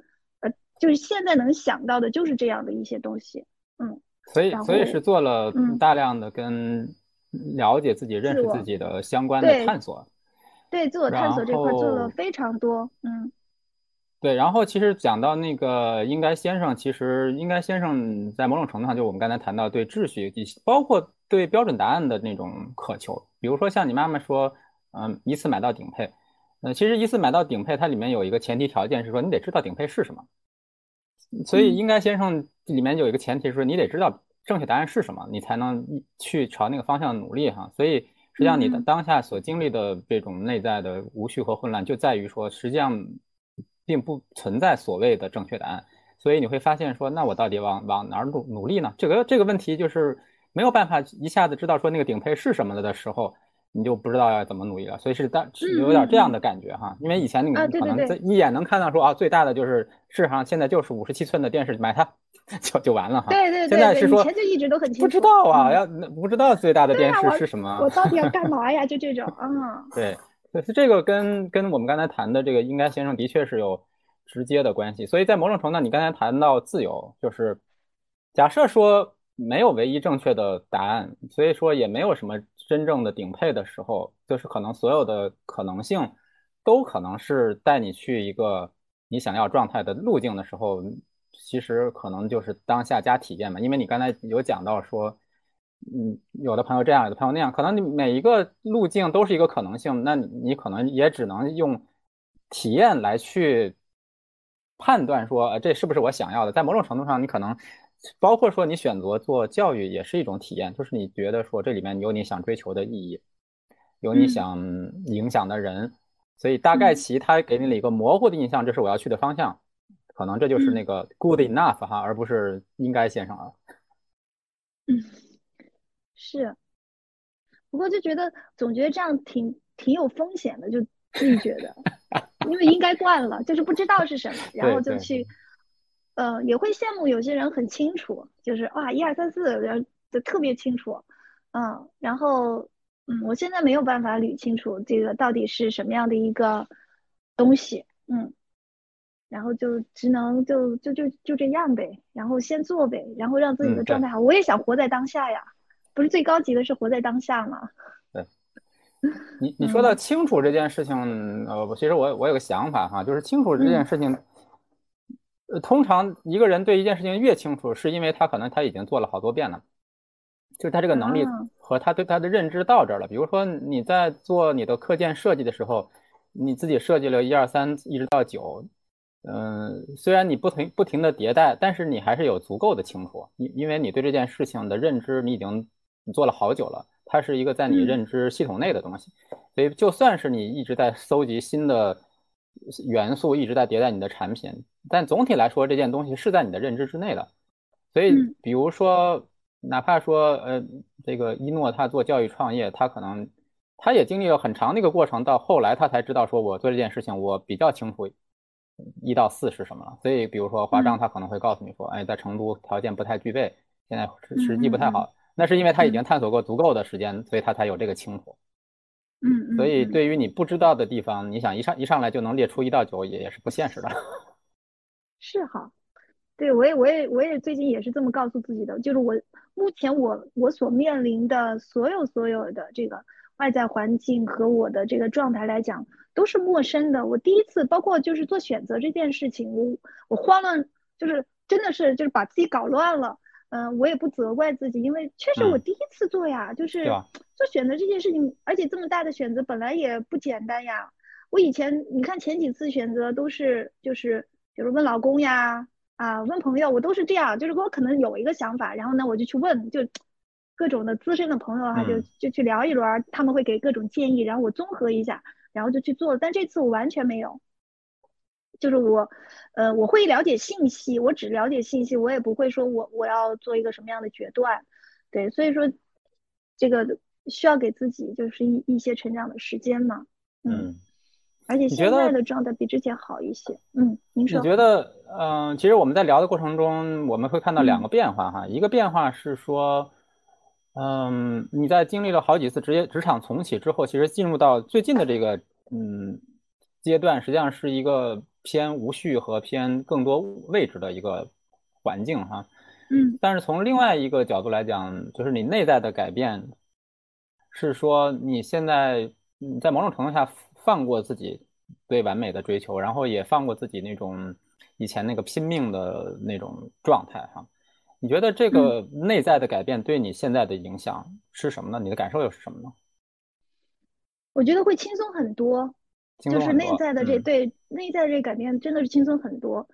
就是现在能想到的就是这样的一些东西。嗯。所以，所以是做了大量的跟了解自己、认识自己的相关的探索。对，自我探索这块做了非常多。嗯，对。然后，其实讲到那个应该先生，其实应该先生在某种程度上，就我们刚才谈到对秩序，包括对标准答案的那种渴求。比如说，像你妈妈说，嗯，一次买到顶配。呃，其实一次买到顶配，它里面有一个前提条件是说，你得知道顶配是什么。所以，应该先生里面有一个前提是说，你得知道正确答案是什么，你才能去朝那个方向努力哈。所以，实际上你的当下所经历的这种内在的无序和混乱，就在于说，实际上并不存在所谓的正确答案。所以你会发现说，那我到底往往哪儿努努力呢？这个这个问题就是没有办法一下子知道说那个顶配是什么了的时候。你就不知道要怎么努力了，所以是当有点这样的感觉哈，因为以前你们可能在一眼能看到说啊，最大的就是市场上现在就是五十七寸的电视，买它就就完了哈。对对对，现在是说以前就一直都很清楚，不知道啊，要不知道最大的电视是什么，我到底要 [LAUGHS] 干嘛呀？就这种啊。对，所以这个跟跟我们刚才谈的这个应该先生的确是有直接的关系，所以在某种程度，你刚才谈到自由，就是假设说。没有唯一正确的答案，所以说也没有什么真正的顶配的时候，就是可能所有的可能性都可能是带你去一个你想要状态的路径的时候，其实可能就是当下加体验嘛。因为你刚才有讲到说，嗯，有的朋友这样，有的朋友那样，可能你每一个路径都是一个可能性，那你可能也只能用体验来去判断说，这是不是我想要的。在某种程度上，你可能。包括说你选择做教育也是一种体验，就是你觉得说这里面有你想追求的意义，有你想影响的人，所以大概其他给你了一个模糊的印象，这是我要去的方向，可能这就是那个 good enough 哈，而不是应该先生了。嗯，是，不过就觉得总觉得这样挺挺有风险的，就自己觉得，[LAUGHS] 因为应该惯了，就是不知道是什么，[LAUGHS] 然后就去。呃，也会羡慕有些人很清楚，就是哇，一二三四，然后就特别清楚，嗯，然后嗯，我现在没有办法捋清楚这个到底是什么样的一个东西，嗯，然后就只能就就就就这样呗，然后先做呗，然后让自己的状态好。我也想活在当下呀，不是最高级的是活在当下吗？[LAUGHS] 对，你你 [LAUGHS] 说到清楚这件事情，呃，其实我我有个想法哈，就是清楚这件事情。呃，通常一个人对一件事情越清楚，是因为他可能他已经做了好多遍了，就是他这个能力和他对他的认知到这儿了。比如说你在做你的课件设计的时候，你自己设计了一二三一直到九，嗯，虽然你不停不停的迭代，但是你还是有足够的清楚，因因为你对这件事情的认知你已经你做了好久了，它是一个在你认知系统内的东西，所以就算是你一直在搜集新的。元素一直在迭代你的产品，但总体来说，这件东西是在你的认知之内的。所以，比如说，哪怕说，呃，这个一诺他做教育创业，他可能他也经历了很长的一个过程，到后来他才知道，说我做这件事情，我比较清楚一到四是什么了。所以，比如说华章，他可能会告诉你说，哎，在成都条件不太具备，现在时机不太好，那是因为他已经探索过足够的时间，所以他才有这个清楚。嗯，所以对于你不知道的地方，你想一上一上来就能列出一到九，也也是不现实的。[LAUGHS] 是哈，对我也我也我也最近也是这么告诉自己的，就是我目前我我所面临的所有所有的这个外在环境和我的这个状态来讲都是陌生的。我第一次，包括就是做选择这件事情，我我慌乱，就是真的是就是把自己搞乱了。嗯，我也不责怪自己，因为确实我第一次做呀，就是做选择这件事情，而且这么大的选择本来也不简单呀。我以前你看前几次选择都是就是比如问老公呀啊问朋友，我都是这样，就是我可能有一个想法，然后呢我就去问，就各种的资深的朋友啊，就就去聊一轮，他们会给各种建议，然后我综合一下，然后就去做。但这次我完全没有，就是我呃我会了解信息，我只了解信息，我也不会说我我要做一个什么样的决断，对，所以说这个。需要给自己就是一一些成长的时间嘛，嗯，而且现在的状态比之前好一些，嗯，您说？你觉得，嗯，其实我们在聊的过程中，我们会看到两个变化哈，一个变化是说，嗯，你在经历了好几次职业职场重启之后，其实进入到最近的这个嗯阶段，实际上是一个偏无序和偏更多位置的一个环境哈，嗯，但是从另外一个角度来讲，就是你内在的改变。是说你现在嗯，在某种程度下放过自己对完美的追求，然后也放过自己那种以前那个拼命的那种状态哈。你觉得这个内在的改变对你现在的影响是什么呢？你的感受又是什么呢？我觉得会轻松很多，就是内在的这对内在这改变真的是轻松很多。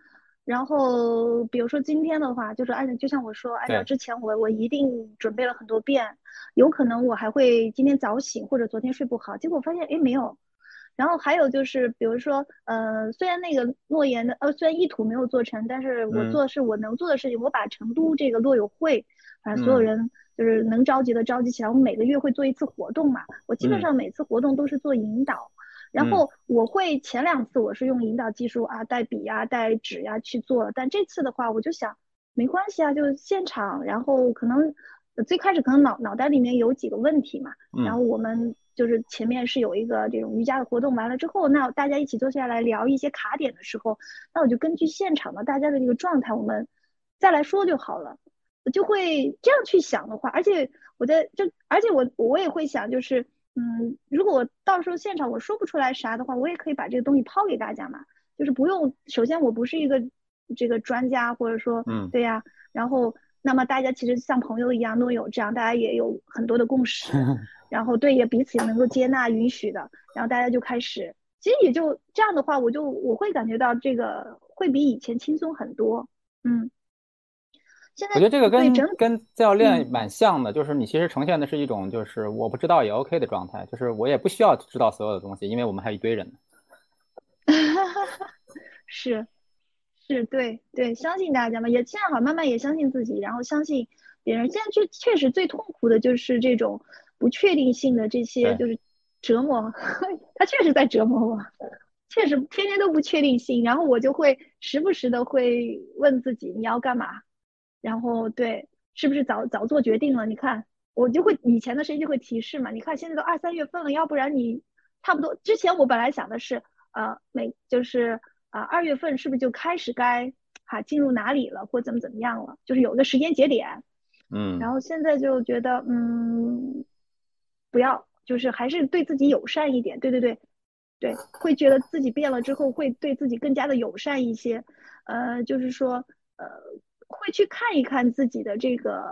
然后，比如说今天的话，就是按照就像我说，按照之前我我一定准备了很多遍，有可能我还会今天早醒或者昨天睡不好，结果发现哎没有。然后还有就是，比如说，呃，虽然那个诺言的呃虽然意图没有做成，但是我做的是我能做的事情，我把成都这个洛友会，反正所有人就是能召集的召集起来，我们每个月会做一次活动嘛，我基本上每次活动都是做引导。然后我会前两次我是用引导技术啊，带笔呀、带纸呀去做，但这次的话我就想没关系啊，就现场。然后可能最开始可能脑脑袋里面有几个问题嘛，然后我们就是前面是有一个这种瑜伽的活动，完了之后，那大家一起坐下来聊一些卡点的时候，那我就根据现场的大家的这个状态，我们再来说就好了。就会这样去想的话，而且我在就而且我我也会想就是。嗯，如果到时候现场我说不出来啥的话，我也可以把这个东西抛给大家嘛，就是不用。首先我不是一个这个专家，或者说，嗯，对呀。然后，那么大家其实像朋友一样，都有这样，大家也有很多的共识。[LAUGHS] 然后，对，也彼此也能够接纳、允许的。然后大家就开始，其实也就这样的话，我就我会感觉到这个会比以前轻松很多。嗯。我觉得这个跟跟教练蛮像的，就是你其实呈现的是一种就是我不知道也 OK 的状态，就是我也不需要知道所有的东西，因为我们还有一堆人呢。[LAUGHS] 是，是对对，相信大家嘛，也现在好慢慢也相信自己，然后相信别人。现在确确实最痛苦的就是这种不确定性的这些就是折磨，[LAUGHS] 他确实在折磨我，确实天天都不确定性，然后我就会时不时的会问自己你要干嘛。然后对，是不是早早做决定了？你看，我就会以前的声音就会提示嘛。你看现在都二三月份了，要不然你差不多之前我本来想的是，呃，每就是啊二月份是不是就开始该哈进入哪里了，或怎么怎么样了？就是有个时间节点。嗯。然后现在就觉得，嗯，不要，就是还是对自己友善一点。对对对，对，会觉得自己变了之后会对自己更加的友善一些。呃，就是说，呃。会去看一看自己的这个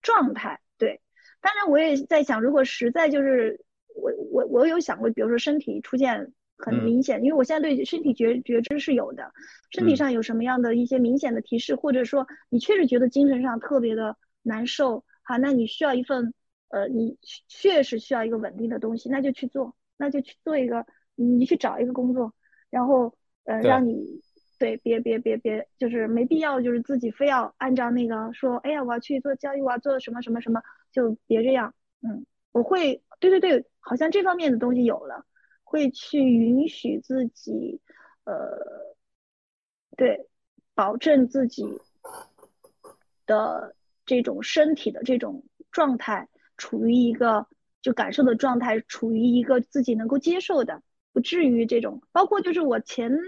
状态，对。当然，我也在想，如果实在就是我我我有想过，比如说身体出现很明显，因为我现在对身体觉觉知是有的，身体上有什么样的一些明显的提示，或者说你确实觉得精神上特别的难受，好，那你需要一份呃，你确实需要一个稳定的东西，那就去做，那就去做一个，你去找一个工作，然后呃，让你。对，别别别别，就是没必要，就是自己非要按照那个说，哎呀，我要去做交易，我要做什么什么什么，就别这样。嗯，我会，对对对，好像这方面的东西有了，会去允许自己，呃，对，保证自己的这种身体的这种状态，处于一个就感受的状态，处于一个自己能够接受的，不至于这种，包括就是我前。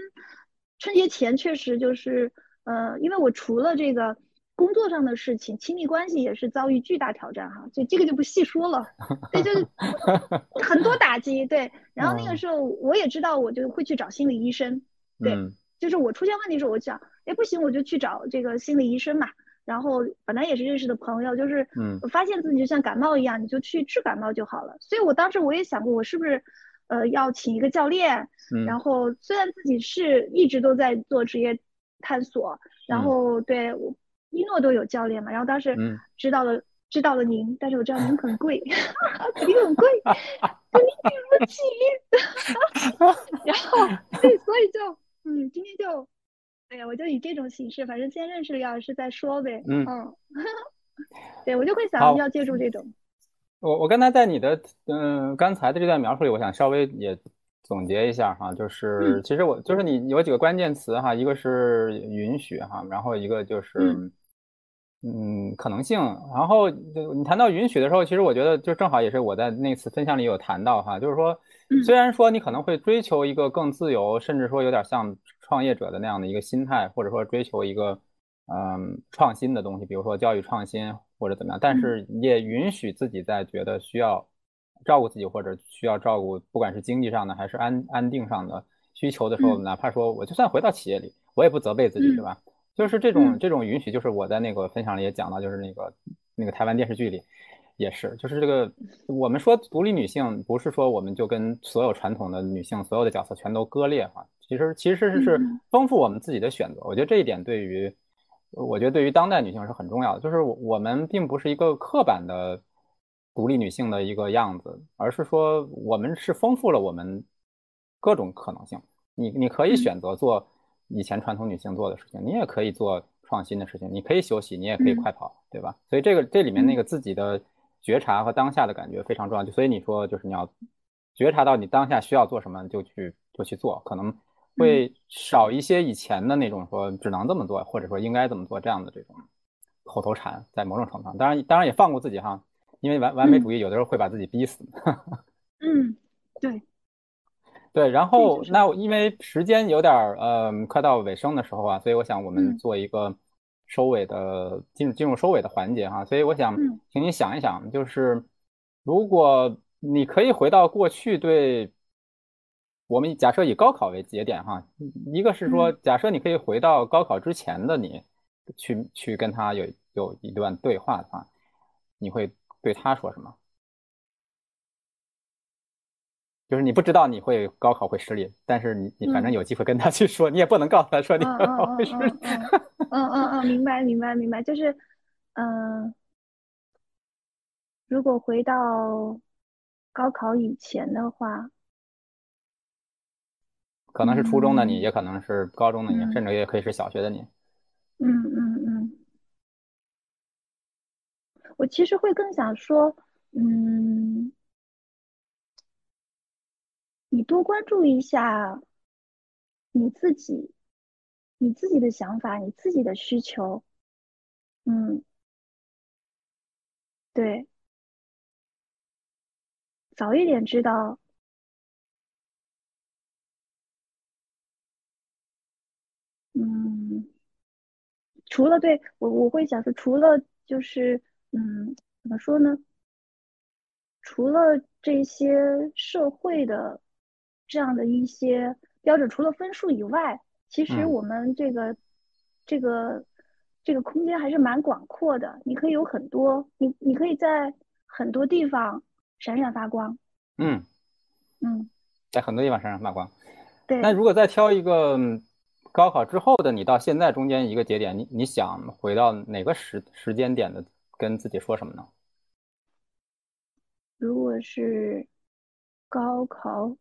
春节前确实就是，呃，因为我除了这个工作上的事情，亲密关系也是遭遇巨大挑战哈，就这个就不细说了，对，就是 [LAUGHS] 很多打击，对。然后那个时候我也知道，我就会去找心理医生，对，就是我出现问题时候，我想，哎，不行，我就去找这个心理医生嘛。然后本来也是认识的朋友，就是，嗯，发现自己就像感冒一样，你就去治感冒就好了。所以我当时我也想过，我是不是？呃要请一个教练，然后虽然自己是一直都在做职业探索，然后对一诺都有教练嘛，然后当时知道了知道了您，但是我知道您 [LAUGHS] 很贵，[LAUGHS] 肯定很贵，[LAUGHS] 肯定订不起，然后对，所以就嗯，今天就。哎呀，我就以这种形式，反正先认识了姚老师再说呗。嗯嗯，对我就会想要借助这种。我我刚才在你的嗯刚才的这段描述里，我想稍微也总结一下哈，就是其实我就是你有几个关键词哈，一个是允许哈，然后一个就是嗯可能性，然后你谈到允许的时候，其实我觉得就正好也是我在那次分享里有谈到哈，就是说虽然说你可能会追求一个更自由，甚至说有点像。创业者的那样的一个心态，或者说追求一个嗯创新的东西，比如说教育创新或者怎么样，但是也允许自己在觉得需要照顾自己或者需要照顾，不管是经济上的还是安安定上的需求的时候，哪怕说我就算回到企业里，我也不责备自己，对吧？就是这种这种允许，就是我在那个分享里也讲到，就是那个那个台湾电视剧里。也是，就是这个，我们说独立女性，不是说我们就跟所有传统的女性所有的角色全都割裂哈。其实其实是丰富我们自己的选择。我觉得这一点对于，我觉得对于当代女性是很重要的。就是我们并不是一个刻板的独立女性的一个样子，而是说我们是丰富了我们各种可能性。你你可以选择做以前传统女性做的事情，你也可以做创新的事情，你可以休息，你也可以快跑，对吧？所以这个这里面那个自己的。觉察和当下的感觉非常重要，就所以你说就是你要觉察到你当下需要做什么，就去就去做，可能会少一些以前的那种说只能这么做，或者说应该怎么做这样的这种口头禅，在某种程度上，当然当然也放过自己哈，因为完完美主义有的时候会把自己逼死。[LAUGHS] 嗯，对，对，然后那因为时间有点儿呃快到尾声的时候啊，所以我想我们做一个。收尾的进入进入收尾的环节哈，所以我想请你想一想，就是如果你可以回到过去，对我们假设以高考为节点哈，一个是说假设你可以回到高考之前的你，去去跟他有有一段对话的话，你会对他说什么？就是你不知道你会高考会失利，但是你你反正有机会跟他去说，你也不能告诉他说你高考会失利。嗯嗯嗯，明白明白明白，就是嗯，如果回到高考以前的话，可能是初中的你，也可能是高中的你，甚至也可以是小学的你。嗯嗯嗯，我其实会更想说，嗯。你多关注一下你自己，你自己的想法，你自己的需求，嗯，对，早一点知道，嗯，除了对我，我会想说，除了就是，嗯，怎么说呢？除了这些社会的。这样的一些标准，除了分数以外，其实我们这个这个这个空间还是蛮广阔的。你可以有很多，你你可以在很多地方闪闪发光。嗯嗯，在很多地方闪闪发光。对。那如果再挑一个高考之后的你到现在中间一个节点，你你想回到哪个时时间点的，跟自己说什么呢？如果是高考。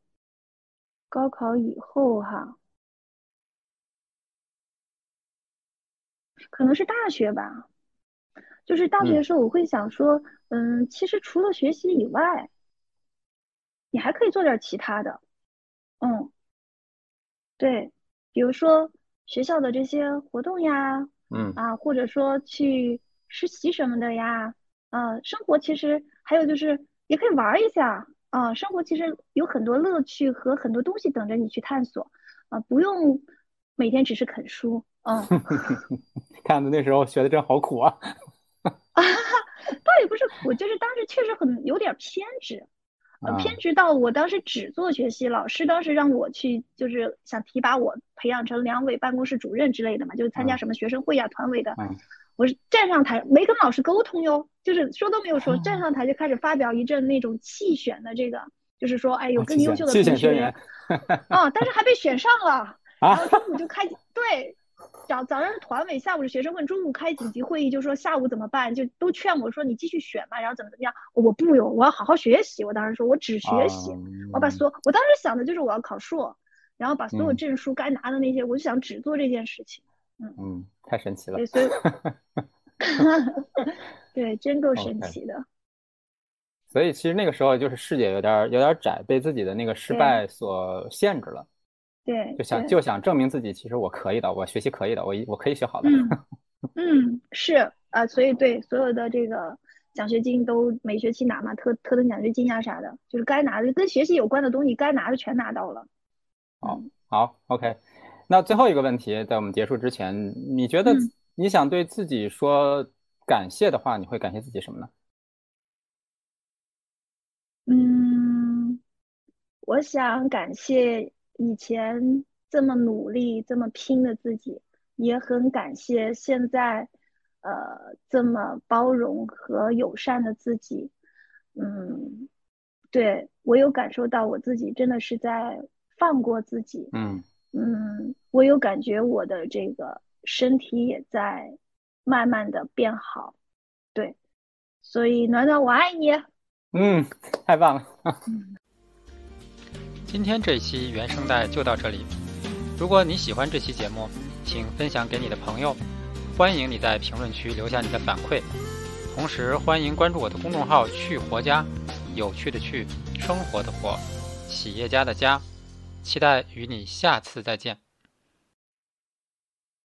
高考以后哈，可能是大学吧。就是大学的时候，我会想说，嗯，其实除了学习以外，你还可以做点其他的。嗯，对，比如说学校的这些活动呀，嗯啊，或者说去实习什么的呀，啊，生活其实还有就是也可以玩一下。啊，生活其实有很多乐趣和很多东西等着你去探索，啊，不用每天只是啃书，嗯。[LAUGHS] 看的那时候学的真好苦啊。啊，[LAUGHS] 倒也不是苦，就是当时确实很有点偏执，呃，偏执到我当时只做学习，老师当时让我去，就是想提拔我，培养成两委办公室主任之类的嘛，就是参加什么学生会呀、团委的。我是站上台没跟老师沟通哟，就是说都没有说，站上台就开始发表一阵那种弃选的这个，就是说，哎，有更优秀的同学，啊，但是还被选上了，然后中午就开 [LAUGHS] 对，早早上是团委，下午是学生会，中午开紧急会议，就说下午怎么办，就都劝我说你继续选吧，然后怎么怎么样，我不有，我要好好学习，我当时说我只学习，我把所，我当时想的就是我要考硕，然后把所有证书该拿的那些，我就想只做这件事情，嗯。嗯，太神奇了，对，所以，[LAUGHS] 对，真够神奇的。所以其实那个时候就是视野有点有点窄，被自己的那个失败所限制了。对，就想就想证明自己，其实我可以的，我学习可以的，我一我可以学好的。嗯，[LAUGHS] 是啊，所以对所有的这个奖学金都每学期拿嘛，特特等奖学金呀啥的，就是该拿的跟学习有关的东西，该拿的全拿到了。好，好，OK。那最后一个问题，在我们结束之前，你觉得你想对自己说感谢的话，你会感谢自己什么呢？嗯，我想感谢以前这么努力、这么拼的自己，也很感谢现在呃这么包容和友善的自己。嗯，对我有感受到我自己真的是在放过自己。嗯嗯，我有感觉我的这个身体也在慢慢的变好。对，所以暖暖，我爱你。嗯，太棒了！今天这一期原声带就到这里。如果你喜欢这期节目，请分享给你的朋友。欢迎你在评论区留下你的反馈，同时欢迎关注我的公众号“趣活家”，有趣的趣，生活的活，企业家的家。期待与你下次再见。